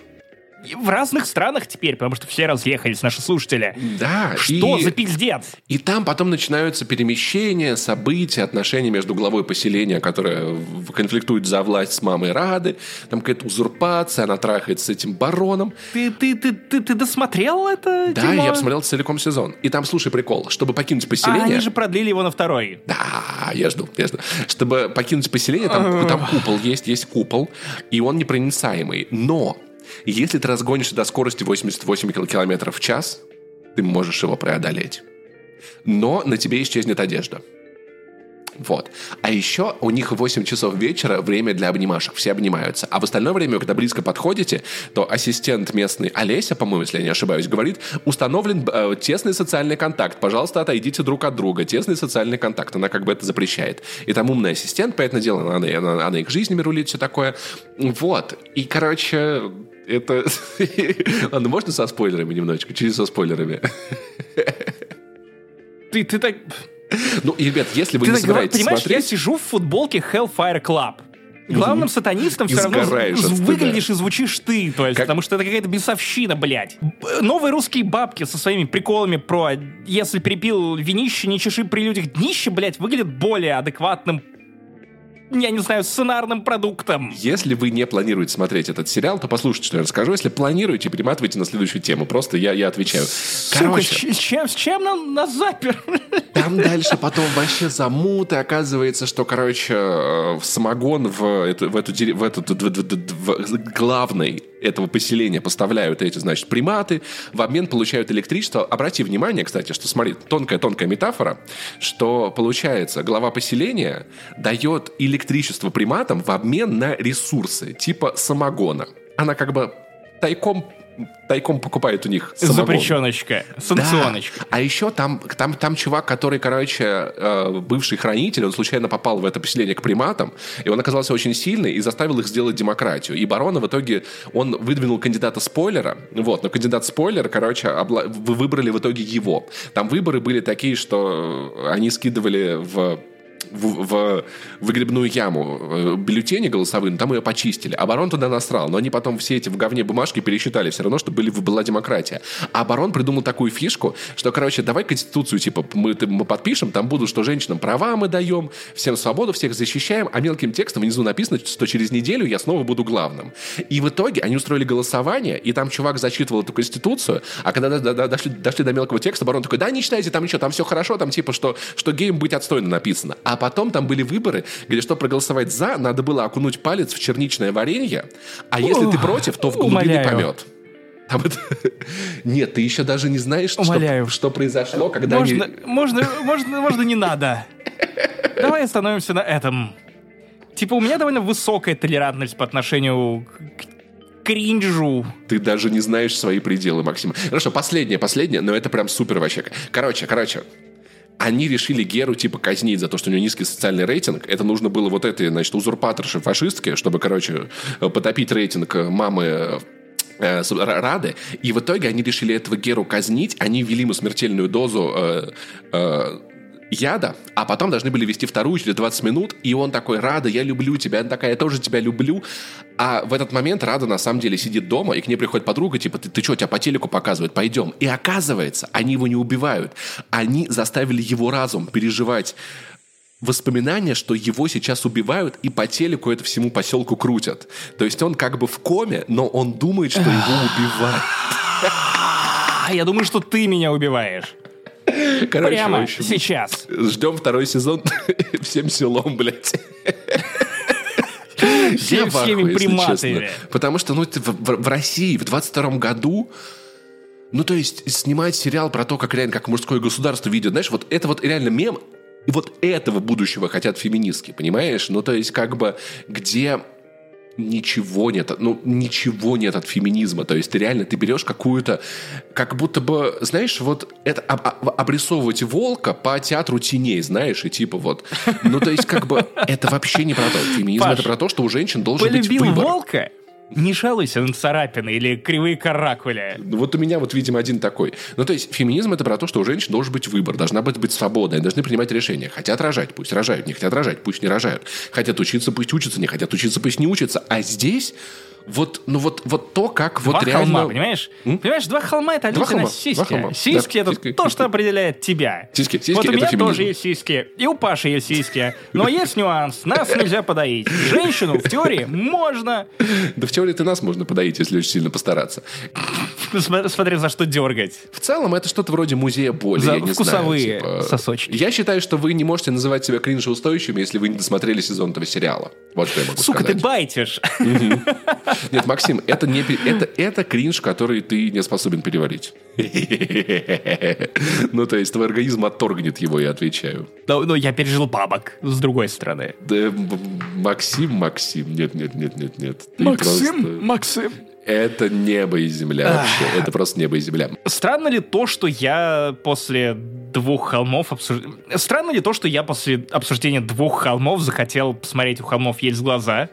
в разных странах теперь, потому что все разъехались, наши слушатели. Да, Что и- за пиздец? И там потом начинаются перемещения, события, отношения между главой поселения, которая в- конфликтует за власть с мамой Рады. Там какая-то узурпация, она трахается с этим бароном. Ты, ты, ты, ты, ты досмотрел это? Да, дерьмо? я посмотрел целиком сезон. И там, слушай, прикол, чтобы покинуть А, поселение... они же продлили его на второй. Да, я жду, я жду. Чтобы покинуть поселение, там, там купол есть, есть купол, и он непроницаемый. Но если ты разгонишься до скорости 88 кил- километров в час, ты можешь его преодолеть. Но на тебе исчезнет одежда. Вот. А еще у них 8 часов вечера время для обнимашек. Все обнимаются. А в остальное время, когда близко подходите, то ассистент местный Олеся, по-моему, если я не ошибаюсь, говорит, установлен э, тесный социальный контакт. Пожалуйста, отойдите друг от друга. Тесный социальный контакт. Она как бы это запрещает. И там умный ассистент, поэтому дело, она, она, она их жизнями рулит, все такое. Вот. И, короче, это... Ладно, можно со спойлерами немножечко? Чуть со спойлерами. Ты, ты так... Ну, и, ребят, если вы Ты не собираетесь понимаешь, я смотреть... сижу в футболке Hellfire Club. Главным сатанистом все равно выглядишь и звучишь ты, то есть, Как- потому что это какая-то бесовщина, блядь. Новые русские бабки со своими приколами про «если перепил винище, не чеши при людях днище», блядь, выглядит более адекватным, я не знаю, сценарным продуктом. Если вы не планируете смотреть этот сериал, то послушайте, что я расскажу. Если планируете, перематывайте на следующую тему. Просто я, я отвечаю. Сука, Короче, с, чем, с чем нам нас запер? там дальше потом вообще замуты. Оказывается, что, короче, э, в самогон в эту, в эту, в эту д- д- д- д- в главной этого поселения поставляют эти, значит, приматы, в обмен получают электричество. Обрати внимание, кстати, что, смотри, тонкая-тонкая метафора, что, получается, глава поселения дает электричество приматам в обмен на ресурсы, типа самогона. Она как бы тайком, тайком покупает у них самогон. Запрещеночка, санкционочка. Да. А еще там, там, там чувак, который, короче, э, бывший хранитель, он случайно попал в это поселение к приматам, и он оказался очень сильный и заставил их сделать демократию. И барона в итоге, он выдвинул кандидата спойлера, вот, но кандидат спойлер, короче, обла- вы выбрали в итоге его. Там выборы были такие, что они скидывали в в, в выгребную яму э, бюллетени голосовые, но там ее почистили. А туда насрал. Но они потом все эти в говне бумажки пересчитали все равно, чтобы были, была демократия. А барон придумал такую фишку, что, короче, давай конституцию, типа, мы, мы подпишем, там будут, что женщинам права мы даем, всем свободу, всех защищаем, а мелким текстом внизу написано, что через неделю я снова буду главным. И в итоге они устроили голосование, и там чувак зачитывал эту конституцию, а когда дошли, дошли до мелкого текста, барон такой, да, не читайте, там ничего, там все хорошо, там типа, что, что гейм быть отстойно написано. А потом там были выборы, где, чтобы проголосовать за, надо было окунуть палец в черничное варенье, а если ты против, то в глубины помет. Там это... Нет, ты еще даже не знаешь, что, что произошло, когда можно, они... Можно, можно, можно не надо. Давай остановимся на этом. Типа, у меня довольно высокая толерантность по отношению к кринжу. Ты даже не знаешь свои пределы, Максим. Хорошо, последнее, последнее, но это прям супер вообще. Короче, короче, они решили Геру типа казнить за то, что у него низкий социальный рейтинг. Это нужно было вот этой, значит, узурпаторши фашистки, чтобы, короче, потопить рейтинг мамы э, Рады. И в итоге они решили этого Геру казнить. Они ввели ему смертельную дозу э, э, яда, а потом должны были вести вторую через 20 минут, и он такой, Рада, я люблю тебя, она такая, я тоже тебя люблю. А в этот момент Рада на самом деле сидит дома, и к ней приходит подруга, типа, ты, ты что, тебя по телеку показывают, пойдем. И оказывается, они его не убивают. Они заставили его разум переживать воспоминания, что его сейчас убивают, и по телеку это всему поселку крутят. То есть он как бы в коме, но он думает, что его убивают. Я думаю, что ты меня убиваешь. Короче, Прямо общем, сейчас. Ждем второй сезон всем селом, блядь. Я всеми приматами. Потому что ну, в, в, в России в 22 году ну, то есть, снимать сериал про то, как реально, как мужское государство видит, знаешь, вот это вот реально мем, и вот этого будущего хотят феминистки, понимаешь? Ну, то есть, как бы, где ничего нет, ну, ничего нет от феминизма. То есть ты реально, ты берешь какую-то, как будто бы, знаешь, вот это обрисовывать волка по театру теней, знаешь, и типа вот, ну, то есть как бы это вообще не про то. Феминизм Паш, это про то, что у женщин должен быть выбор. волка? Не жалуйся на царапины или кривые каракули. Вот у меня вот, видимо, один такой. Ну, то есть, феминизм это про то, что у женщин должен быть выбор, должна быть, быть свобода, они должны принимать решения. Хотят рожать, пусть рожают, не хотят рожать, пусть не рожают. Хотят учиться, пусть учатся, не хотят учиться, пусть не учатся. А здесь вот, ну вот, вот то, как два вот реально... холма, понимаешь? М? Понимаешь, два холма — это два холма. сиськи. Два холма. Сиськи да, — это сиськи, то, что определяет тебя. Сиськи, сиськи вот у меня феминизм. тоже есть сиськи, и у Паши есть сиськи. Но есть нюанс, нас нельзя подоить. Женщину в теории можно. Да в теории ты нас можно подоить, если очень сильно постараться. Смотри, за что дергать. В целом, это что-то вроде музея боли, за я не вкусовые знаю. Типа... сосочки. Я считаю, что вы не можете называть себя кринжеустойчивыми, если вы не досмотрели сезон этого сериала. Вот что я могу Сука, сказать. ты байтишь. Нет, Максим, это, не, это, это кринж, который ты не способен переварить. Ну, то есть, твой организм отторгнет его, я отвечаю. Но, но я пережил бабок, с другой стороны. Да, Максим, Максим, нет, нет, нет, нет, нет. Максим, просто... Максим. Это небо и земля вообще. Это просто небо и земля. Странно ли то, что я после двух холмов обсуж... Странно ли то, что я после обсуждения двух холмов захотел посмотреть у холмов есть глаза?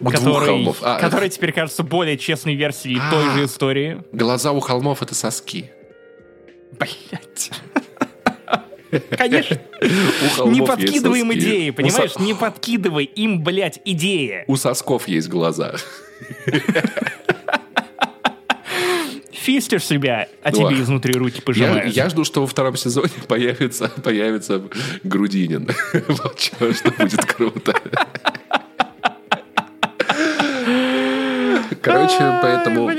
У который, двух холмов. А, который теперь кажется более честной версией а, той же истории. Глаза у холмов — это соски. Блять. Конечно. Не подкидывай им идеи, понимаешь? Не подкидывай им, блядь, идеи. У сосков есть глаза. Фистишь себя, а тебе изнутри руки пожимают. Я, жду, что во втором сезоне появится, появится Грудинин. Вот что будет круто. Короче, поэтому...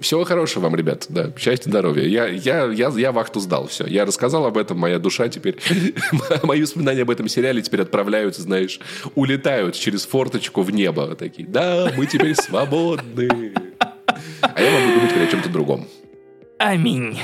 Всего хорошего вам, ребят. Да, счастья, здоровья. Я, я, я, я вахту сдал. Все. Я рассказал об этом. Моя душа теперь... Мои воспоминания об этом сериале теперь отправляются, знаешь, улетают через форточку в небо. Такие, да, мы теперь свободны. А я могу думать о чем-то другом. Аминь.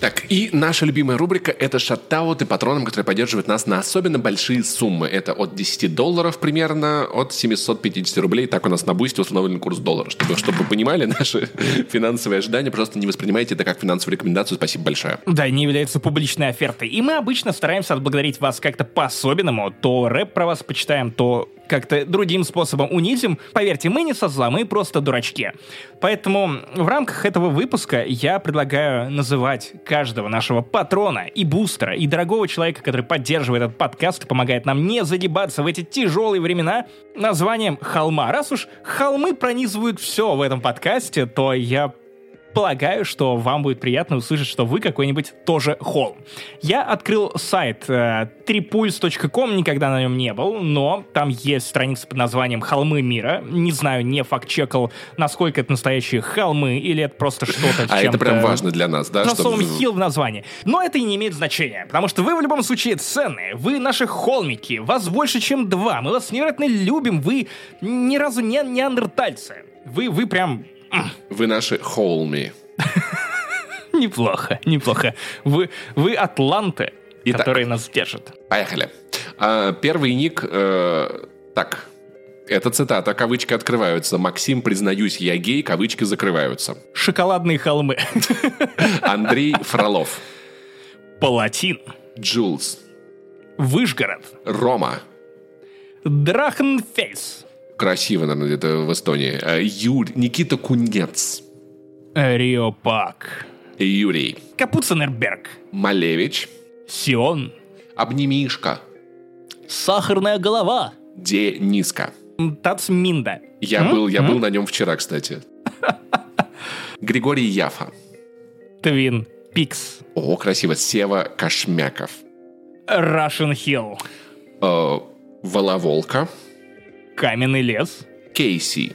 Так, и наша любимая рубрика – это шаттауты патронам, которые поддерживают нас на особенно большие суммы. Это от 10 долларов примерно, от 750 рублей. Так у нас на бусте установлен курс доллара. Чтобы, чтобы вы понимали наши финансовые ожидания, просто не воспринимайте это как финансовую рекомендацию. Спасибо большое. Да, не является публичной офертой. И мы обычно стараемся отблагодарить вас как-то по-особенному. То рэп про вас почитаем, то как-то другим способом унизим, поверьте, мы не со зла, мы просто дурачки. Поэтому в рамках этого выпуска я предлагаю называть каждого нашего патрона и бустера, и дорогого человека, который поддерживает этот подкаст и помогает нам не загибаться в эти тяжелые времена, названием «Холма». Раз уж холмы пронизывают все в этом подкасте, то я полагаю, что вам будет приятно услышать, что вы какой-нибудь тоже холм. Я открыл сайт э, tripuls.com, никогда на нем не был, но там есть страница под названием «Холмы мира». Не знаю, не факт-чекал, насколько это настоящие холмы, или это просто что-то А это прям важно для нас, да? На словом «хилл» в названии. Но это и не имеет значения, потому что вы в любом случае ценные, вы наши холмики, вас больше, чем два, мы вас невероятно любим, вы ни разу не неандертальцы. Вы, вы прям вы наши холми. Неплохо, неплохо. Вы, вы атланты, Итак, которые нас держат. Поехали. А, первый ник... Э, так, это цитата, кавычки открываются. Максим, признаюсь, я гей, кавычки закрываются. Шоколадные холмы. Андрей Фролов. Палатин. Джулс. Выжгород. Рома. Драхенфейс красиво, наверное, где-то в Эстонии. Э, Юрий, Никита Кунец. Рио Пак. Юрий. Капуцинерберг. Малевич. Сион. Обнимишка. Сахарная голова. Дениска. Тацминда. Я был, я был на нем вчера, кстати. Григорий Яфа. Твин Пикс. О, красиво. Сева Кошмяков. Russian Hill. Э, Воловолка. Каменный лес. Кейси.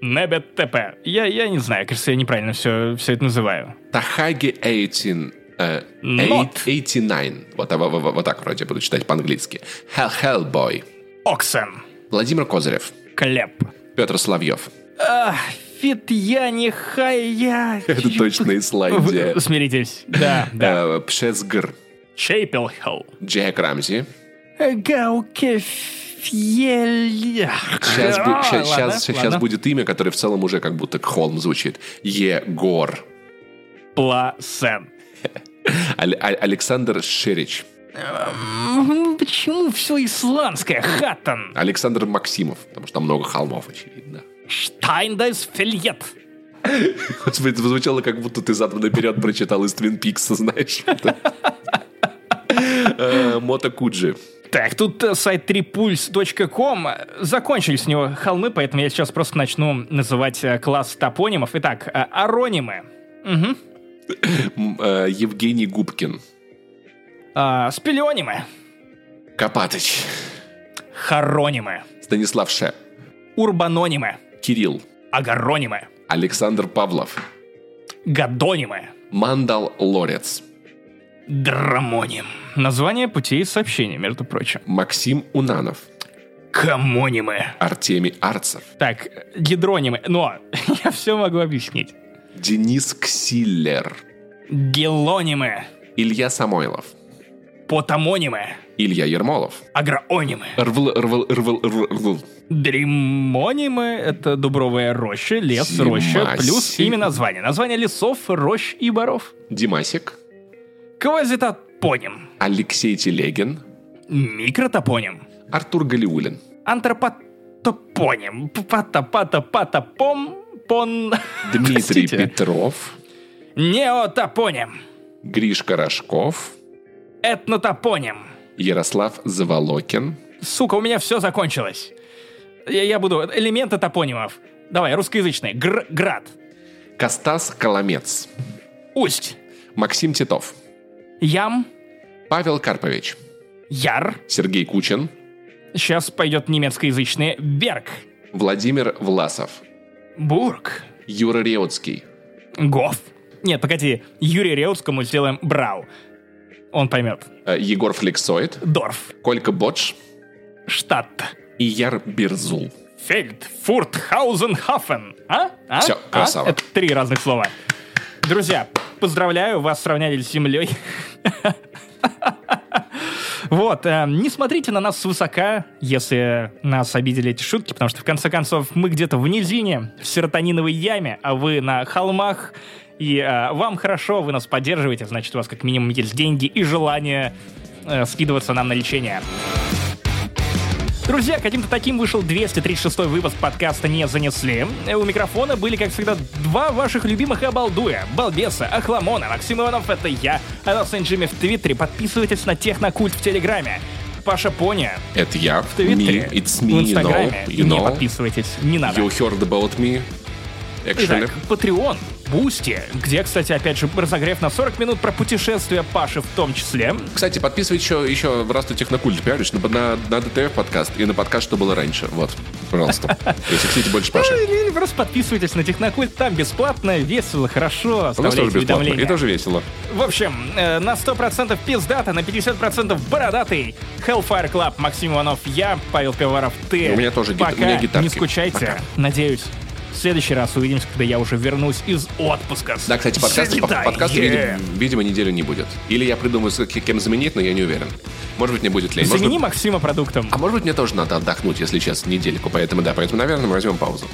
Небет ТП. Я, я не знаю, кажется, я неправильно все, все это называю. Тахаги 18. Uh, 89. Вот, вот, вот, вот так вроде буду читать по-английски. Hell, Hellboy. Оксен. Владимир Козырев. Клеп. Петр Славьев. Ах, Фитья не хая. Это точно Исландия. Смиритесь. Да, да. Э, Пшезгр. Чейпелхелл. Джек Рамзи. Гаукеф. Сейчас, а, сейчас, ладно, сейчас, ладно. будет имя, которое в целом уже как будто холм звучит. Егор. Пласен. Александр Шерич. Почему все исландское? Хаттон. Александр Максимов, потому что там много холмов, очевидно. Штайндайс Фельет. Господи, это звучало, как будто ты задом наперед прочитал из Твин Пикса, знаешь. Э, Мото Куджи. Так, тут э, сайт tripulse.com. Закончились с него холмы, поэтому я сейчас просто начну называть э, класс топонимов. Итак, э, аронимы. Угу. Евгений Губкин. А, спелеонимы. Копатыч. Хоронимы. Станислав Ше. Урбанонимы. Кирилл. Агаронимы. Александр Павлов. Гадонимы. Мандал Лорец. Драмоним. Название путей сообщения, между прочим. Максим Унанов. Комонимы. Артемий Арцев. Так, гидронимы. Но я все могу объяснить. Денис Ксиллер. Гелонимы. Илья Самойлов. Потамонимы. Илья Ермолов. Агроонимы. Рвл, рвл, рвл, рвл, рвл. Дримонимы — это дубровая роща, лес, Димасик. роща, плюс имя названия. Название лесов, рощ и боров. Димасик. Квазитопоним. Алексей Телегин. Микротопоним. Артур Галиулин. Антропотопоним. Пата-пата-пата-пом. Пон... Дмитрий Петров. Неотопоним. Гришка Рожков. Этнотопоним. Ярослав Заволокин. Сука, у меня все закончилось. Я, я буду... Элементы топонимов. Давай, русскоязычные. Гр град. Костас Коломец. Усть. Максим Титов. Ям. Павел Карпович. Яр. Сергей Кучин. Сейчас пойдет немецкоязычный Берг. Владимир Власов. Бург. Юра Реутский. Гоф. Нет, погоди. Юрию Реутскому сделаем Брау. Он поймет. Э, Егор Флексоид. Дорф. Колька Бодж. Штат. И Яр Бирзул. Фельд, Фурт, Хаузен, Хафен. А? а? Все, красава. А? Это три разных слова. Друзья, поздравляю, вас сравняли с землей. Вот, э, не смотрите на нас свысока, если нас обидели эти шутки, потому что, в конце концов, мы где-то в низине, в серотониновой яме, а вы на холмах, и э, вам хорошо, вы нас поддерживаете, значит, у вас как минимум есть деньги и желание э, скидываться нам на лечение. Друзья, каким-то таким вышел 236 выпуск подкаста «Не занесли». У микрофона были, как всегда, два ваших любимых обалдуя. Балбеса, Ахламона, Максим Иванов — это я. А на Джимми в Твиттере. Подписывайтесь на Технокульт в Телеграме. Паша Поня. Это я. В Твиттере. Me. It's me, в Инстаграме. you know. You Не know. подписывайтесь. Не надо. You heard about me. Actually. Итак, Patreon, Бусти, где, кстати, опять же, разогрев на 40 минут про путешествия Паши в том числе. Кстати, подписывайтесь еще, еще в Расту Технокульт, понимаешь? На, на, на ДТФ подкаст и на подкаст, что было раньше. Вот, пожалуйста. Если хотите больше Паши. Ну, Или, просто подписывайтесь на Технокульт, там бесплатно, весело, хорошо, У нас тоже оставляйте бесплатно. уведомления. И тоже весело. В общем, э, на 100% пиздата, на 50% бородатый. Hellfire Club, Максим Иванов, я, Павел Пивоваров, ты. У меня тоже у меня гитарки. не скучайте. Пока. Надеюсь, в следующий раз увидимся, когда я уже вернусь из отпуска. Да, кстати, подкаста, Слетай, подкаста е. видимо, видимо, неделю не будет. Или я придумаю, кем заменить, но я не уверен. Может быть, мне будет лень. Может Замени быть- Максима продуктом. А может быть, мне тоже надо отдохнуть, если честно, недельку. Поэтому, да, поэтому, наверное, мы возьмем паузу.